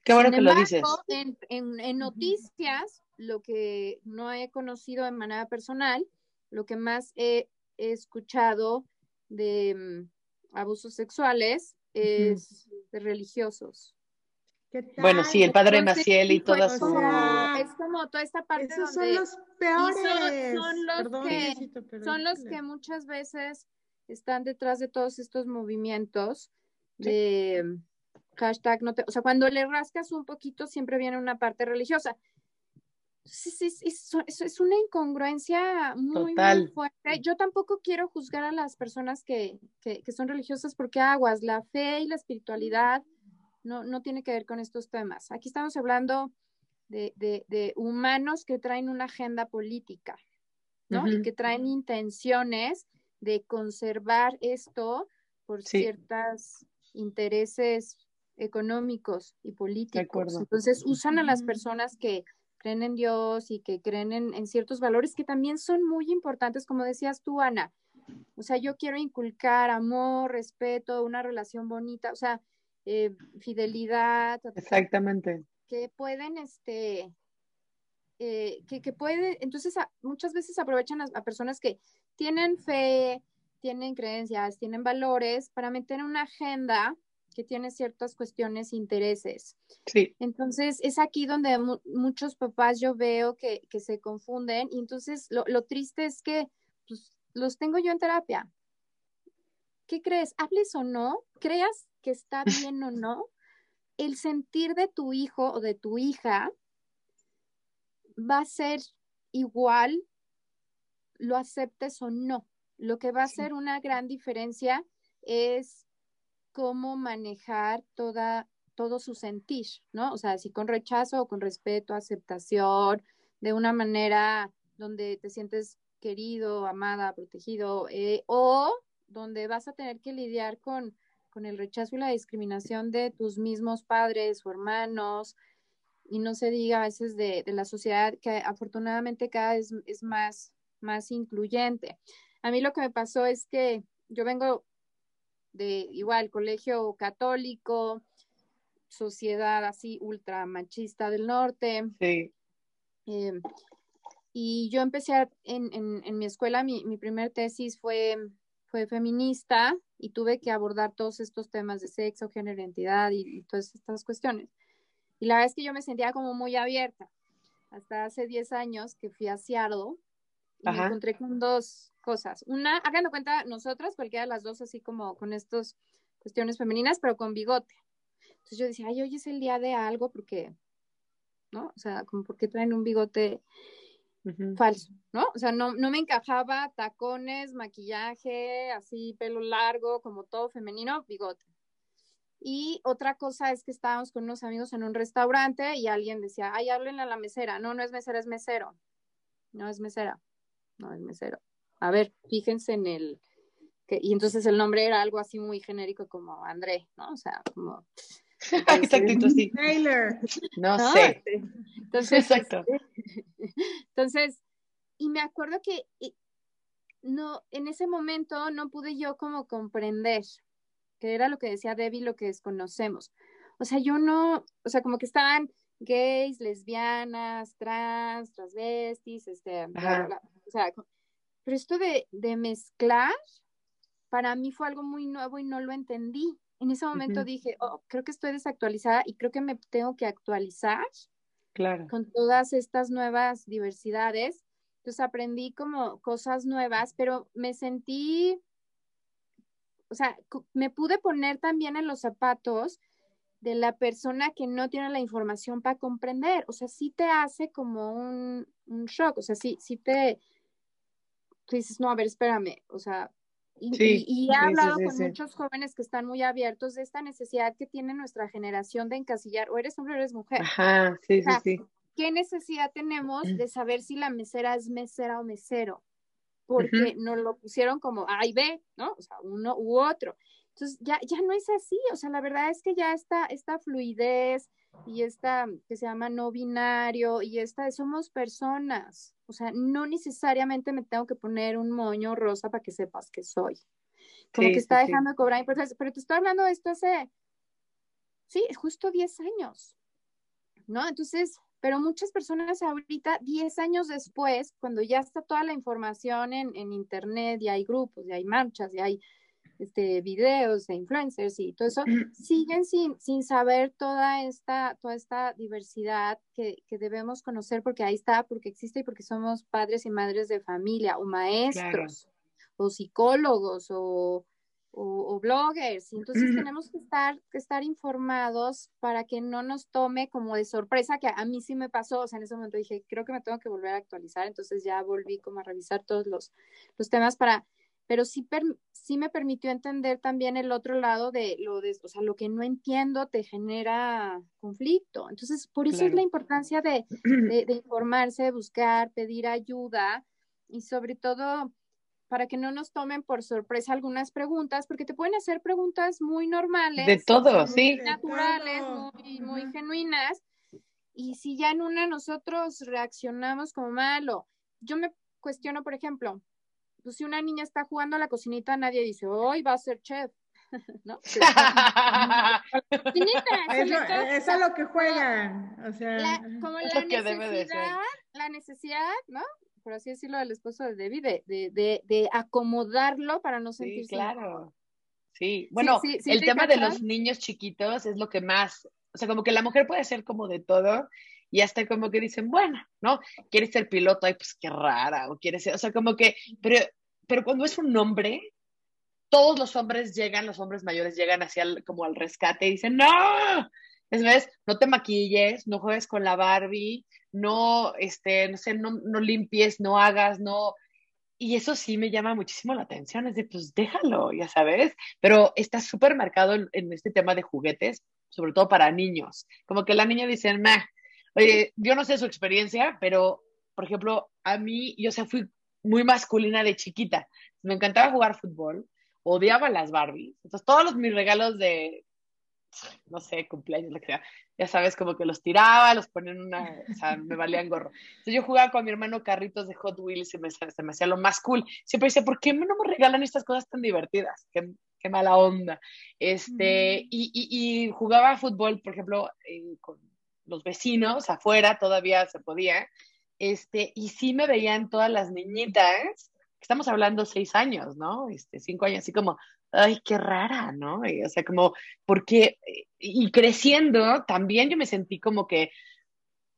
Qué bueno que lo dices. En, en, noticias, lo que no he conocido de manera personal, lo que más he, escuchado de mm, abusos sexuales es de religiosos. Bueno, sí, el padre Maciel y toda su... Es como toda esta parte Esos son los peores. Son, los, que, son los que muchas veces están detrás de todos estos movimientos de hashtag no te... O sea, cuando le rascas un poquito siempre viene una parte religiosa. Sí, sí, es, es, una incongruencia muy, muy, fuerte. Yo tampoco quiero juzgar a las personas que, que, que son religiosas porque aguas, la fe y la espiritualidad no, no tiene que ver con estos temas. Aquí estamos hablando de, humanos que traen una agenda política, ¿no? Y que traen intenciones de conservar esto por ciertos intereses económicos y políticos. Entonces usan a las personas que creen en Dios y que creen en, ciertos valores que también son muy importantes, como decías tú, Ana. O sea, yo quiero inculcar amor, respeto, una relación bonita, o sea, eh, fidelidad. Exactamente. Que pueden, este, eh, que, que puede, entonces muchas veces aprovechan a, personas que tienen fe, tienen creencias, tienen valores para meter una agenda que tiene ciertas cuestiones, intereses. Sí. Entonces, es aquí donde muchos papás yo veo que, se confunden y entonces lo, triste es que pues, los tengo yo en terapia. ¿Qué crees? ¿Hables o no? ¿Creas que está bien o no? El sentir de tu hijo o de tu hija va a ser igual, lo aceptes o no. Lo que va a ser una gran diferencia es cómo manejar toda, todo su sentir, ¿no? O sea, si con rechazo o con respeto, aceptación, de una manera donde te sientes querido, amada, protegido, eh, o donde vas a tener que lidiar con, con el rechazo y la discriminación de tus mismos padres o hermanos, y no se diga a veces de, de la sociedad que afortunadamente cada vez es más, más incluyente. A mí lo que me pasó es que yo vengo de igual colegio católico, sociedad así ultra machista del norte. Sí. Em, y yo empecé en, en, en, mi escuela, mi, mi primer tesis fue, fue feminista y tuve que abordar todos estos temas de sexo, género, identidad y, todas estas cuestiones. Y la verdad es que yo me sentía como muy abierta. Hasta hace 10 años que fui a Seattle y me encontré con dos, cosas. Una, hagan de cuenta, nosotras, cualquiera de las dos, así como con estas cuestiones femeninas, pero con bigote. Entonces yo decía, ay, hoy es el día de algo, porque, ¿no? O sea, como porque traen un bigote falso, ¿no? O sea, no, no me encajaba tacones, maquillaje, así, pelo largo, como todo femenino, bigote. Y otra cosa es que estábamos con unos amigos en un restaurante y alguien decía, ay, háblenle a la mesera. No, no es mesera, es mesero. No es mesera. No es mesero a ver, fíjense en el, y entonces el nombre era algo así muy genérico como André, ¿no? O sea, como... Exactito, sí. Taylor. No, sé. Entonces, Exacto. Este, entonces, y me acuerdo que no, en ese momento no pude yo como comprender que era lo que decía Debbie, lo que desconocemos. O sea, yo no, o sea, como que estaban gays, lesbianas, trans, transvestis, este, o sea, pero esto de, mezclar, para mí fue algo muy nuevo y no lo entendí. En ese momento dije, oh, creo que estoy desactualizada y creo que me tengo que actualizar claro. con todas estas nuevas diversidades. Entonces aprendí como cosas nuevas, pero me sentí, o sea, me pude poner también en los zapatos de la persona que no tiene la información para comprender. O sea, sí te hace como un, un shock, o sea, sí, sí te, tú dices, no, a ver, espérame, o sea, y, he hablado con muchos jóvenes que están muy abiertos de esta necesidad que tiene nuestra generación de encasillar, o eres hombre o eres mujer. Ajá, sí, sí, sí. ¿Qué necesidad tenemos de saber si la mesera es mesera o mesero? Porque nos lo pusieron como A y B, ¿no? O sea, uno u otro. Entonces, ya, ya no es así, o sea, la verdad es que ya está esta fluidez y esta que se llama no binario y esta somos personas, o sea, no necesariamente me tengo que poner un moño rosa para que sepas que soy. Como que está dejando de cobrar importancia. Pero te estoy hablando de esto hace, sí, justo 10 años, ¿no? Entonces, pero muchas personas ahorita, 10 años después, cuando ya está toda la información en, en Internet y hay grupos y hay marchas y hay este, videos de influencers y todo eso, siguen sin, sin saber toda esta, toda esta diversidad que, que, debemos conocer porque ahí está, porque existe y porque somos padres y madres de familia o maestros o psicólogos o, o, bloggers. Y entonces tenemos que estar, que estar informados para que no nos tome como de sorpresa, que a mí sí me pasó, o sea, en ese momento dije, creo que me tengo que volver a actualizar, entonces ya volví como a revisar todos los, los temas para pero sí, sí me permitió entender también el otro lado de lo de, o sea, lo que no entiendo te genera conflicto. Entonces, por eso es la importancia de, de, de informarse, buscar, pedir ayuda y sobre todo para que no nos tomen por sorpresa algunas preguntas, porque te pueden hacer preguntas muy normales. De todo, sí. Naturales, muy, muy genuinas. Y si ya en una nosotros reaccionamos como malo, yo me cuestiono, por ejemplo, pues si una niña está jugando a la cocinita, nadie dice, hoy va a ser chef. ¿No? eso, es lo que juegan. O sea, como la necesidad, la necesidad, ¿no? por así decirlo, del esposo de David, de, de, de, acomodarlo para no sentirse. Sí, claro. Sí, bueno, el tema de los niños chiquitos es lo que más, o sea, como que la mujer puede ser como de todo y hasta como que dicen, bueno, ¿no? Quieres ser piloto, ay, pues qué rara, o quieres ser, o sea, como que, pero, pero cuando es un hombre, todos los hombres llegan, los hombres mayores llegan hacia como al rescate y dicen, no, es vez, no te maquilles, no juegues con la Barbie, no, este, no sé, no, no limpies, no hagas, no. Y eso sí me llama muchísimo la atención, es de, pues déjalo, ya sabes, pero está súper marcado en, este tema de juguetes, sobre todo para niños. Como que la niña dice, meh, oye, yo no sé su experiencia, pero, por ejemplo, a mí, yo o fui muy masculina de chiquita. Me encantaba jugar fútbol, odiaba las Barbies. Entonces, todos los, mis regalos de, no sé, cumpleaños, lo que sea, ya sabes, como que los tiraba, los ponía en una, o sea, me valían gorro. Entonces yo jugaba con mi hermano carritos de Hot Wheels y me, se me hacía lo más cool. Siempre decía, ¿por qué no me regalan estas cosas tan divertidas? Qué, qué mala onda. Este, y, y, y, jugaba fútbol, por ejemplo, eh, con los vecinos afuera, todavía se podía. Este, y sí me veían todas las niñitas, estamos hablando seis años, ¿no? Este, cinco años, así como, ay, qué rara, ¿no? o sea, como, porque, y creciendo también yo me sentí como que,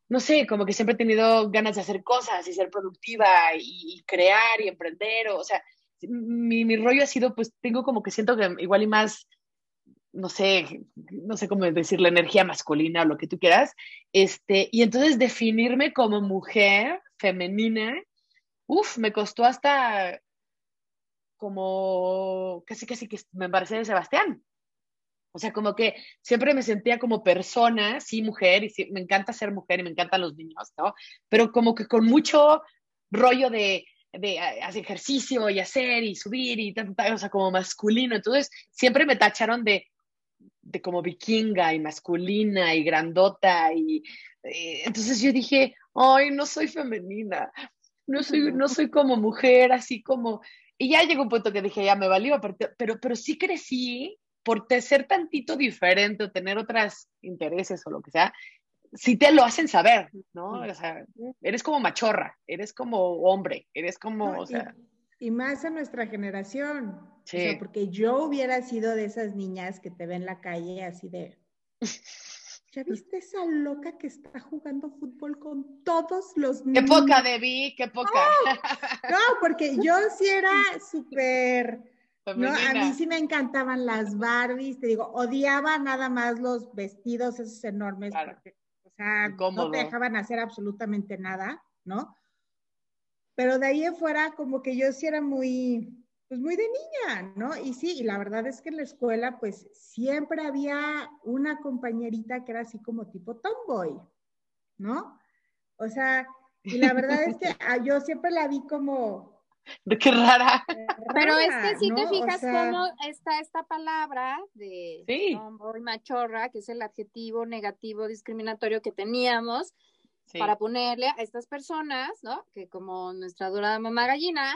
no sé, como que siempre he tenido ganas de hacer cosas y ser productiva y, crear y emprender, o, sea, mi, mi, rollo ha sido, pues tengo como que siento que igual y más, no sé, no sé cómo decir, la energía masculina o lo que tú quieras, este, y entonces definirme como mujer femenina, uff, me costó hasta como casi casi que me parece de Sebastián. O sea, como que siempre me sentía como persona, sí, mujer, y sí, me encanta ser mujer y me encantan los niños, ¿no? Pero como que con mucho rollo de, de hacer ejercicio y hacer y subir y tal, o sea, como masculino. Entonces, siempre me tacharon de, de como vikinga y masculina y grandota. Y eh, entonces yo dije, ay, no soy femenina, no soy, no soy como mujer, así como y ya llegó un punto que dije, ya me valió, pero, pero, sí crecí por ser tantito diferente o tener otros intereses o lo que sea, sí te lo hacen saber, ¿no? O sea, eres como machorra, eres como hombre, eres como, o sea... Y, más a nuestra generación. Sí. O sea, porque yo hubiera sido de esas niñas que te ven en la calle así de... ¿Ya viste esa loca que está jugando fútbol con todos los niños? Qué poca, Debbie, qué poca. No, porque yo sí era súper... No, a mí sí me encantaban las Barbies, te digo, odiaba nada más los vestidos esos enormes, porque, o sea, no te dejaban hacer absolutamente nada, ¿no? Pero de ahí en fuera, como que yo sí era muy, pues muy de niña, ¿no? Y sí, y la verdad es que en la escuela, pues siempre había una compañerita que era así como tipo tomboy, ¿no? O sea, y la verdad es que ah, yo siempre la vi como... Qué rara. Pero es que si te fijas cómo está esta palabra de tomboy, machorra, que es el adjetivo negativo discriminatorio que teníamos para ponerle a estas personas, ¿no? Que como nuestra dorada mamá gallina,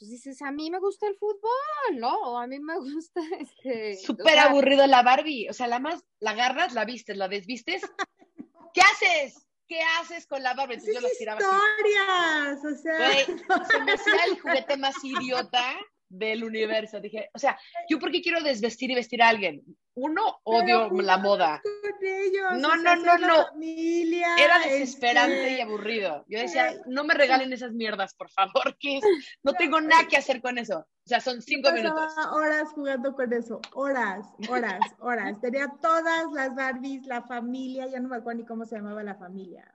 pues dices, a mí me gusta el fútbol, ¿no? O a mí me gusta este. Súper aburrido la Barbie. O sea, la más, la agarras, la vistes, la desvistes. ¿Qué haces? ¿Qué haces con la Barbie? Entonces yo historias, o sea. se me hacía el juguete más idiota del universo. Dije, o sea, ¿yo por qué quiero desvestir y vestir a alguien? Uno, odio la moda. no, no, no, no. Era desesperante y este, aburrido. Yo decía, no me regalen esas mierdas, por favor, que no tengo nada que hacer con eso. O sea, son cinco minutos. horas jugando con eso, horas, horas, horas. Tenía todas las Barbies, la familia, ya no me acuerdo ni cómo se llamaba la familia.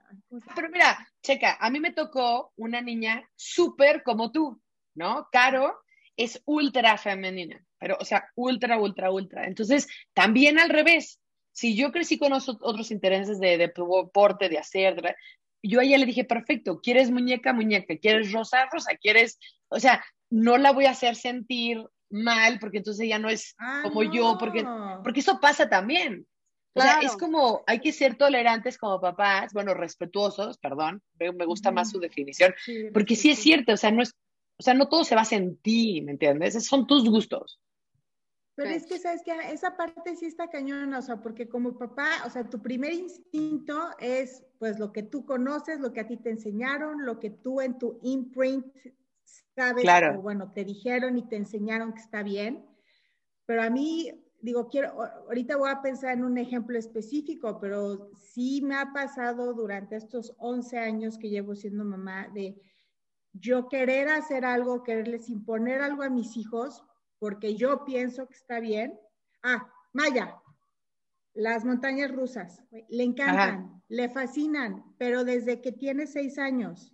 Pero mira, checa, a mí me tocó una niña súper como tú, ¿no? Caro, es ultra femenina, pero, o sea, ultra, ultra, ultra. Entonces, también al revés, si yo crecí con otros intereses de, deporte, de hacer, yo a ella le dije, perfecto, ¿quieres muñeca, muñeca? ¿Quieres rosa, rosa? ¿Quieres? O sea, no la voy a hacer sentir mal porque entonces ya no es ah, como yo, porque, porque eso pasa también. O sea, es como, hay que ser tolerantes como papás, bueno, respetuosos, perdón, me, gusta más su definición, porque sí es cierto, o sea, no es, o sea, no todo se basa en ti, ¿me entiendes? Son tus gustos. Pero es que, ¿sabes que Esa parte sí está cañona, o sea, porque como papá, o sea, tu primer instinto es, pues, lo que tú conoces, lo que a ti te enseñaron, lo que tú en tu imprint sabes, o bueno, te dijeron y te enseñaron que está bien. Pero a mí, digo, quiero, ahorita voy a pensar en un ejemplo específico, pero sí me ha pasado durante estos 11 años que llevo siendo mamá de yo querer hacer algo, quererles imponer algo a mis hijos, porque yo pienso que está bien. Ah, Maya, las montañas rusas, le encantan, le fascinan, pero desde que tiene seis años.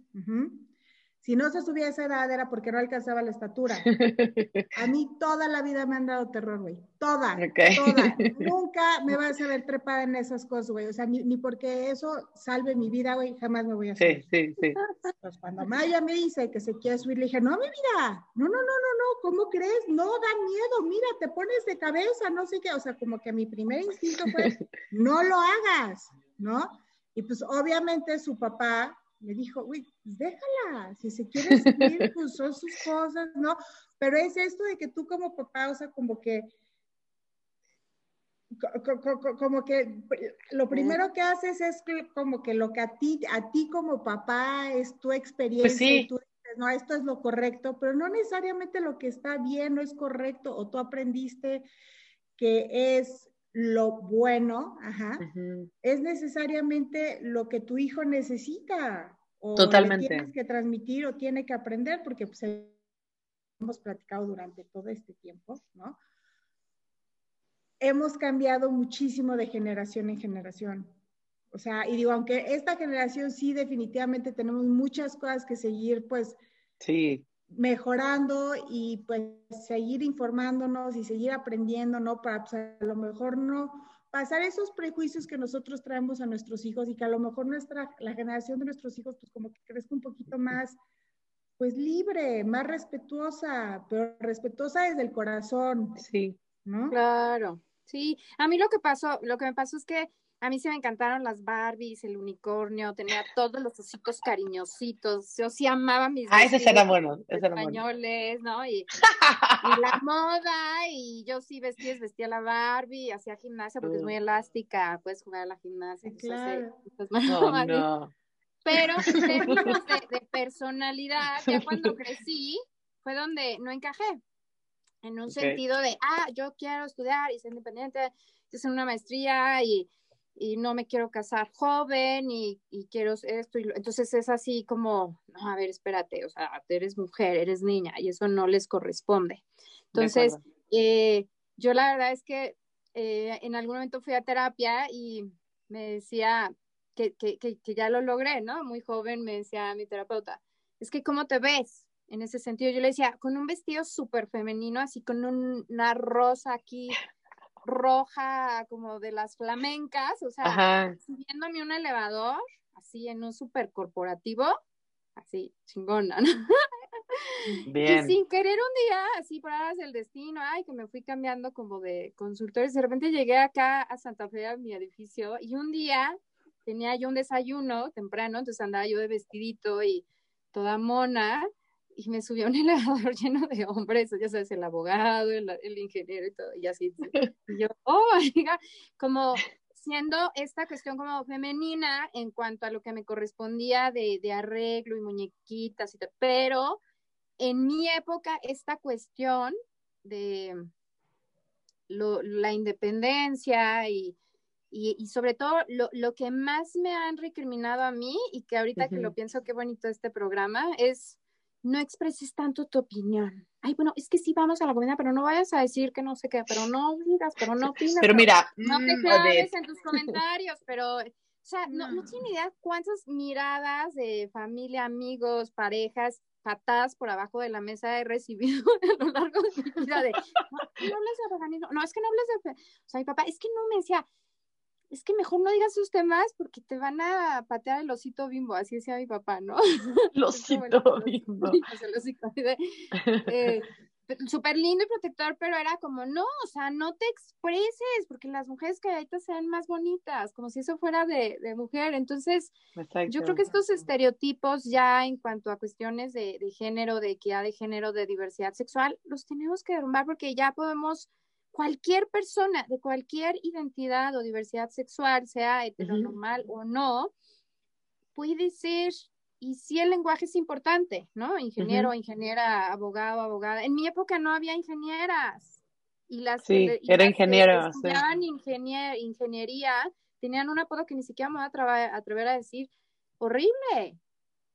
Si no se subía a esa edad era porque no alcanzaba la estatura. A mí toda la vida me han dado terror, güey. Toda, toda. Nunca me vas a ver trepada en esas cosas, güey. O sea, ni, ni, porque eso salve mi vida, güey, jamás me voy a subir. Sí, sí, sí. Pues cuando Maya me dice que se quiere subir, le dije, no, mi vida, no, no, no, no, no, ¿cómo crees? No, da miedo, mira, te pones de cabeza, no sé qué. O sea, como que mi primer instinto fue, no lo hagas, ¿no? Y pues obviamente su papá me dijo, uy, pues déjala, si se quiere subir, pues son sus cosas, ¿no? Pero es esto de que tú como papá, o sea, como que, como que lo primero que haces es como que lo que a ti, a ti como papá es tu experiencia, pues tú dices, no, esto es lo correcto, pero no necesariamente lo que está bien no es correcto, o tú aprendiste que es lo bueno, ajá, es necesariamente lo que tu hijo necesita. O Totalmente. tienes que transmitir o tiene que aprender, porque pues, hemos platicado durante todo este tiempo, ¿no? Hemos cambiado muchísimo de generación en generación. O sea, y digo, aunque esta generación sí definitivamente tenemos muchas cosas que seguir, pues, sí mejorando y pues seguir informándonos y seguir aprendiendo, ¿no? Para pues, a lo mejor no pasar esos prejuicios que nosotros traemos a nuestros hijos y que a lo mejor nuestra, la generación de nuestros hijos pues como que crezca un poquito más, pues libre, más respetuosa, pero respetuosa desde el corazón. Sí. ¿No? Claro. Sí, a mí lo que pasó, lo que me pasó es que a mí se me encantaron las Barbies, el unicornio, tenía todos los ositos cariñositos. Yo sí amaba mis Ah, esos eran buenos, españoles, ¿no? Y, la moda, y yo sí vestía, vestía la Barbie, hacía gimnasia porque es muy elástica, puedes jugar a la gimnasia. claro. no, no. Pero en términos de, de personalidad, ya cuando crecí, fue donde no encajé en un sentido de, ah, yo quiero estudiar y ser independiente, hacer una maestría y y no me quiero casar joven y, quiero esto. Y entonces es así como, no, a ver, espérate, o sea, eres mujer, eres niña y eso no les corresponde. Entonces, eh, yo la verdad es que eh, en algún momento fui a terapia y me decía que, que, que, ya lo logré, ¿no? Muy joven me decía mi terapeuta, es que ¿cómo te ves? En ese sentido, yo le decía, con un vestido súper femenino, así con una rosa aquí roja como de las flamencas, o sea, subiéndome un elevador, así en un super corporativo, así, chingona, ¿no? Bien. Y sin querer un día, así por el destino, ay, que me fui cambiando como de consultores, de repente llegué acá a Santa Fe, a mi edificio, y un día tenía yo un desayuno temprano, entonces andaba yo de vestidito y toda mona, y me subió a un elevador lleno de hombres, ya sabes, el abogado, el, ingeniero y todo, y así. Y yo, oh, como siendo esta cuestión como femenina en cuanto a lo que me correspondía de, de arreglo y muñequitas y todo, pero en mi época esta cuestión de lo, la independencia y, y, y, sobre todo lo, lo, que más me han recriminado a mí y que ahorita que lo pienso qué bonito este programa es no expreses tanto tu opinión. Ay, bueno, es que sí vamos a la comida, pero no vayas a decir que no sé qué, pero no digas, pero no opinas. Pero mira, no te mm, claves en tus comentarios, pero, o sea, no, no tiene idea cuántas miradas de familia, amigos, parejas patadas por abajo de la mesa he recibido a lo largo de mi vida de, no, no hables de veganismo, no, es que no hables de, o sea, mi papá, es que no me decía, es que mejor no digas sus temas porque te van a patear el osito bimbo, así decía mi papá, ¿no? El osito bimbo. El osito, eh, súper lindo y protector, pero era como, no, o sea, no te expreses, porque las mujeres calladitas sean más bonitas, como si eso fuera de, de mujer. Entonces, yo creo que estos estereotipos ya en cuanto a cuestiones de, de, género, de equidad de género, de diversidad sexual, los tenemos que derrumbar porque ya podemos, cualquier persona de cualquier identidad o diversidad sexual, sea heteronormal o no, puede ser y sí el lenguaje es importante, ¿no? Ingeniero, ingeniera, abogado, abogada. En mi época no había ingenieras. Y las sí, era ingeniero. ingeniería tenían un apodo que ni siquiera me voy a atrever a decir horrible,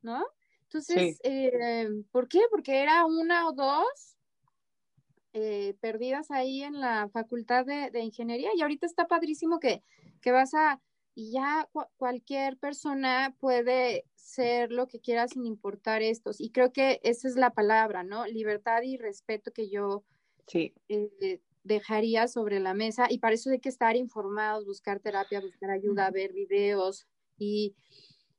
¿no? Entonces, eh, ¿por qué? Porque era una o dos eh, perdidas ahí en la facultad de, de, ingeniería y ahorita está padrísimo que, que vas a y ya cualquier persona puede ser lo que quiera sin importar estos. Y creo que esa es la palabra, ¿no? Libertad y respeto que yo sí. eh, dejaría sobre la mesa. Y para eso hay que estar informados, buscar terapia, buscar ayuda, ver videos. Y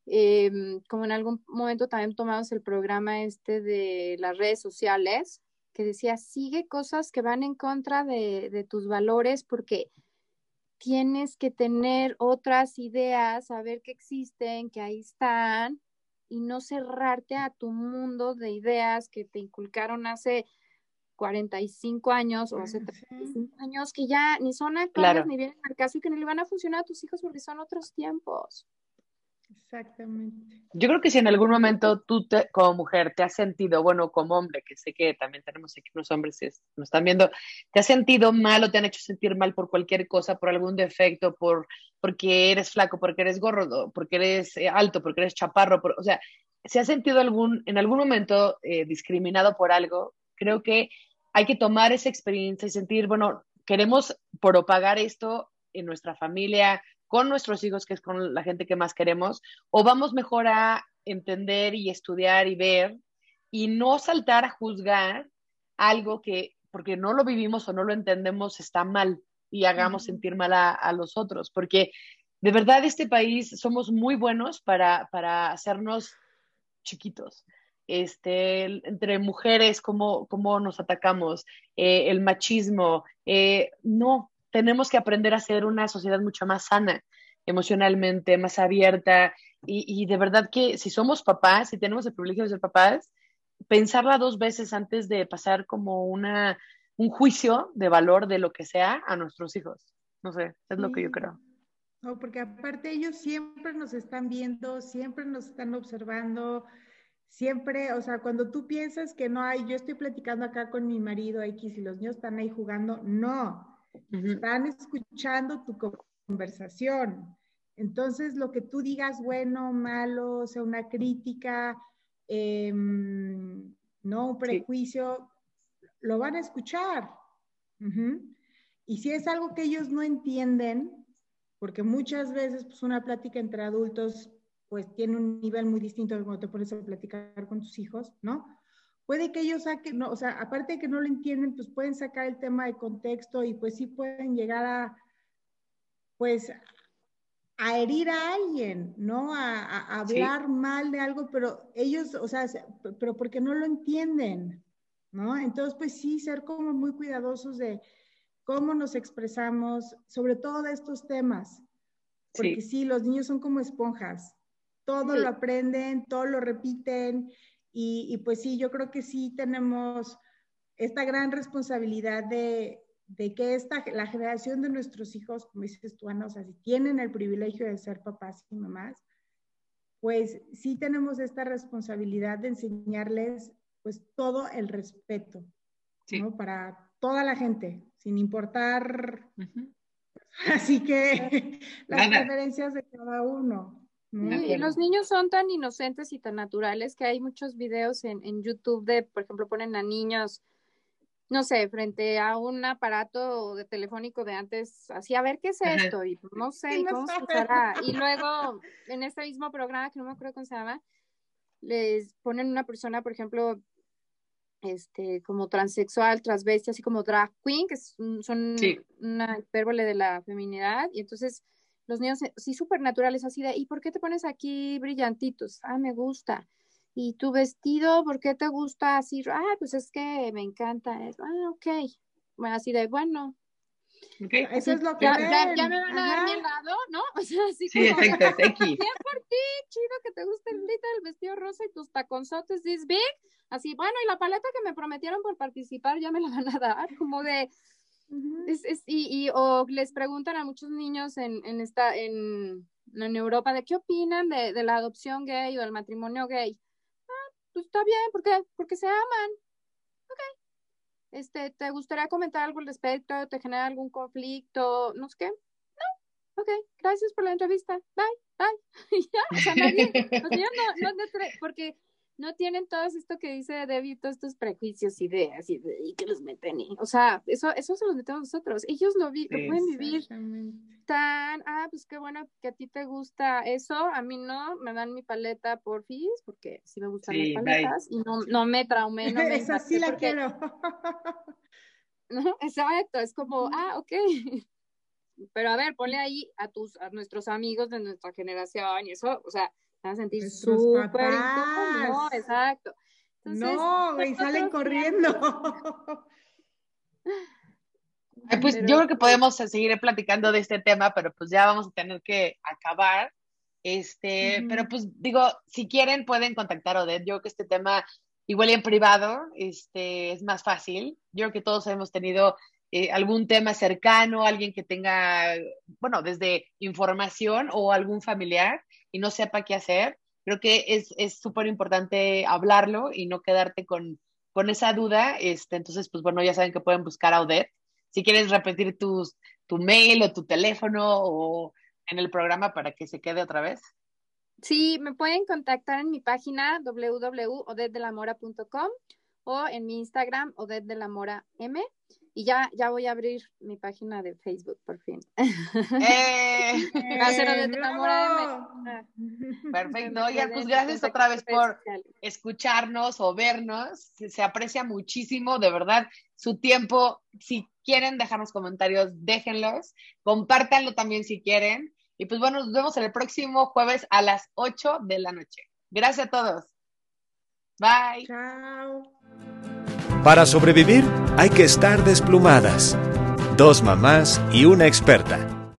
em, como en algún momento también tomamos el programa este de las redes sociales, que decía, sigue cosas que van en contra de, de tus valores porque tienes que tener otras ideas, saber que existen, que ahí están, y no cerrarte a tu mundo de ideas que te inculcaron hace 45 años o hace 35 años que ya ni son actuales ni vienen al caso y que no le van a funcionar a tus hijos porque son otros tiempos. Exactamente. Yo creo que si en algún momento tú como mujer te has sentido, bueno, como hombre, que sé que también tenemos aquí unos hombres que nos están viendo, te has sentido mal o te han hecho sentir mal por cualquier cosa, por algún defecto, por porque eres flaco, porque eres gordo, porque eres eh, alto, porque eres chaparro, o sea, si has sentido algún, en algún momento eh, discriminado por algo, creo que hay que tomar esa experiencia y sentir, bueno, queremos propagar esto en nuestra familia, con nuestros hijos, que es con la gente que más queremos, o vamos mejor a entender y estudiar y ver y no saltar a juzgar algo que, porque no lo vivimos o no lo entendemos, está mal y hagamos sentir mal a, los otros, porque de verdad este país somos muy buenos para, para hacernos chiquitos. Este, entre mujeres, cómo, cómo nos atacamos, eh, el machismo, eh, no, tenemos que aprender a ser una sociedad mucho más sana emocionalmente, más abierta y, de verdad que si somos papás, si tenemos el privilegio de ser papás, pensarla dos veces antes de pasar como una, un juicio de valor de lo que sea a nuestros hijos. No sé, es lo que yo creo. No, porque aparte ellos siempre nos están viendo, siempre nos están observando, siempre, o sea, cuando tú piensas que no hay, yo estoy platicando acá con mi marido X y los niños están ahí jugando, no, están escuchando tu conversación. Entonces, lo que tú digas, bueno, malo, sea una crítica, em, no un prejuicio, lo van a escuchar. Y si es algo que ellos no entienden, porque muchas veces pues, una plática entre adultos pues tiene un nivel muy distinto de cuando te pones a platicar con tus hijos, ¿no? Puede que ellos saquen, no, o sea, aparte de que no lo entienden, pues pueden sacar el tema de contexto y pues sí pueden llegar a, pues, a herir a alguien, ¿no? A, hablar mal de algo, pero ellos, o sea, pero porque no lo entienden, ¿no? Entonces, pues sí, ser como muy cuidadosos de cómo nos expresamos, sobre todo de estos temas, porque sí, los niños son como esponjas, todo lo aprenden, todo lo repiten, y, pues sí, yo creo que sí tenemos esta gran responsabilidad de, que esta, la generación de nuestros hijos, como dices tú, Ana, o sea, si tienen el privilegio de ser papás y mamás, pues sí tenemos esta responsabilidad de enseñarles pues todo el respeto, ¿no? Para toda la gente, sin importar, así que las preferencias de cada uno los niños son tan inocentes y tan naturales que hay muchos videos en, en, YouTube de, por ejemplo, ponen a niños, no sé, frente a un aparato de telefónico de antes, así a ver qué es esto, y no sé, cómo se usará. Y luego, en este mismo programa, que no me acuerdo cómo se llama, les ponen una persona, por ejemplo, este, como transexual, transvesti, así como drag queen, que son una hipérbole de la feminidad, y entonces los niños, sí, súper naturales, así de, ¿y por qué te pones aquí brillantitos? Ah, me gusta. ¿Y tu vestido, por qué te gusta así? Ah, pues es que me encanta. Ah, ok. Bueno, así de, bueno, eso es lo que ya, ya, me van a dar mi helado, ¿no? O sea, así sí, como, exacto, Bien por ti, chido que te guste el el vestido rosa y tus taconzotes this big. Así, bueno, y la paleta que me prometieron por participar ya me la van a dar, como de... es, es, y, y, o les preguntan a muchos niños en, en, esta, en, en Europa de qué opinan de, de la adopción gay o del matrimonio gay. Ah, pues está bien, ¿por qué? Porque se aman. Ok, este, ¿te gustaría comentar algo al respecto? ¿Te genera algún conflicto? No sé qué. No, ok, gracias por la entrevista. Bye, bye. ya, o sea, nadie, o sea, no, no, porque no tienen todo esto que dice Debbie, todos estos prejuicios, ideas y, y que los meten. o sea, eso, eso se los metemos nosotros. Ellos lo, vi, lo pueden vivir tan, ah, pues qué bueno que a ti te gusta eso, a mí no, me dan mi paleta por fis, porque sí me gustan las paletas y no, no me traumé, no me Esa sí la quiero. ¿No? Exacto, es como, ah, ok. Pero a ver, ponle ahí a tus, a nuestros amigos de nuestra generación y eso, o sea, van a sentir súper no, exacto. no, y salen corriendo. pues yo creo que podemos seguir platicando de este tema, pero pues ya vamos a tener que acabar. Este, pero pues digo, si quieren pueden contactar a Odette. Yo creo que este tema, igual y en privado, este, es más fácil. Yo creo que todos hemos tenido eh, algún tema cercano, alguien que tenga, bueno, desde información o algún familiar y no sepa qué hacer. Creo que es súper importante hablarlo y no quedarte con, con esa duda. Este, entonces, pues bueno, ya saben que pueden buscar a Odette si quieres repetir tus, tu mail o tu teléfono o en el programa para que se quede otra vez. Sí, me pueden contactar en mi página www.odetdelamora.com o en mi Instagram, odetdelamora m y ya, ya voy a abrir mi página de Facebook, por fin. ¡Eh! Perfecto. Oigan, pues gracias otra vez por escucharnos o vernos. Se aprecia muchísimo, de verdad, su tiempo. Si quieren dejarnos comentarios, déjenlos. Compártanlo también si quieren. Y pues bueno, nos vemos el próximo jueves a las 8 de la noche. Gracias a todos. Bye. Chao. Para sobrevivir hay que estar desplumadas. Dos mamás y una experta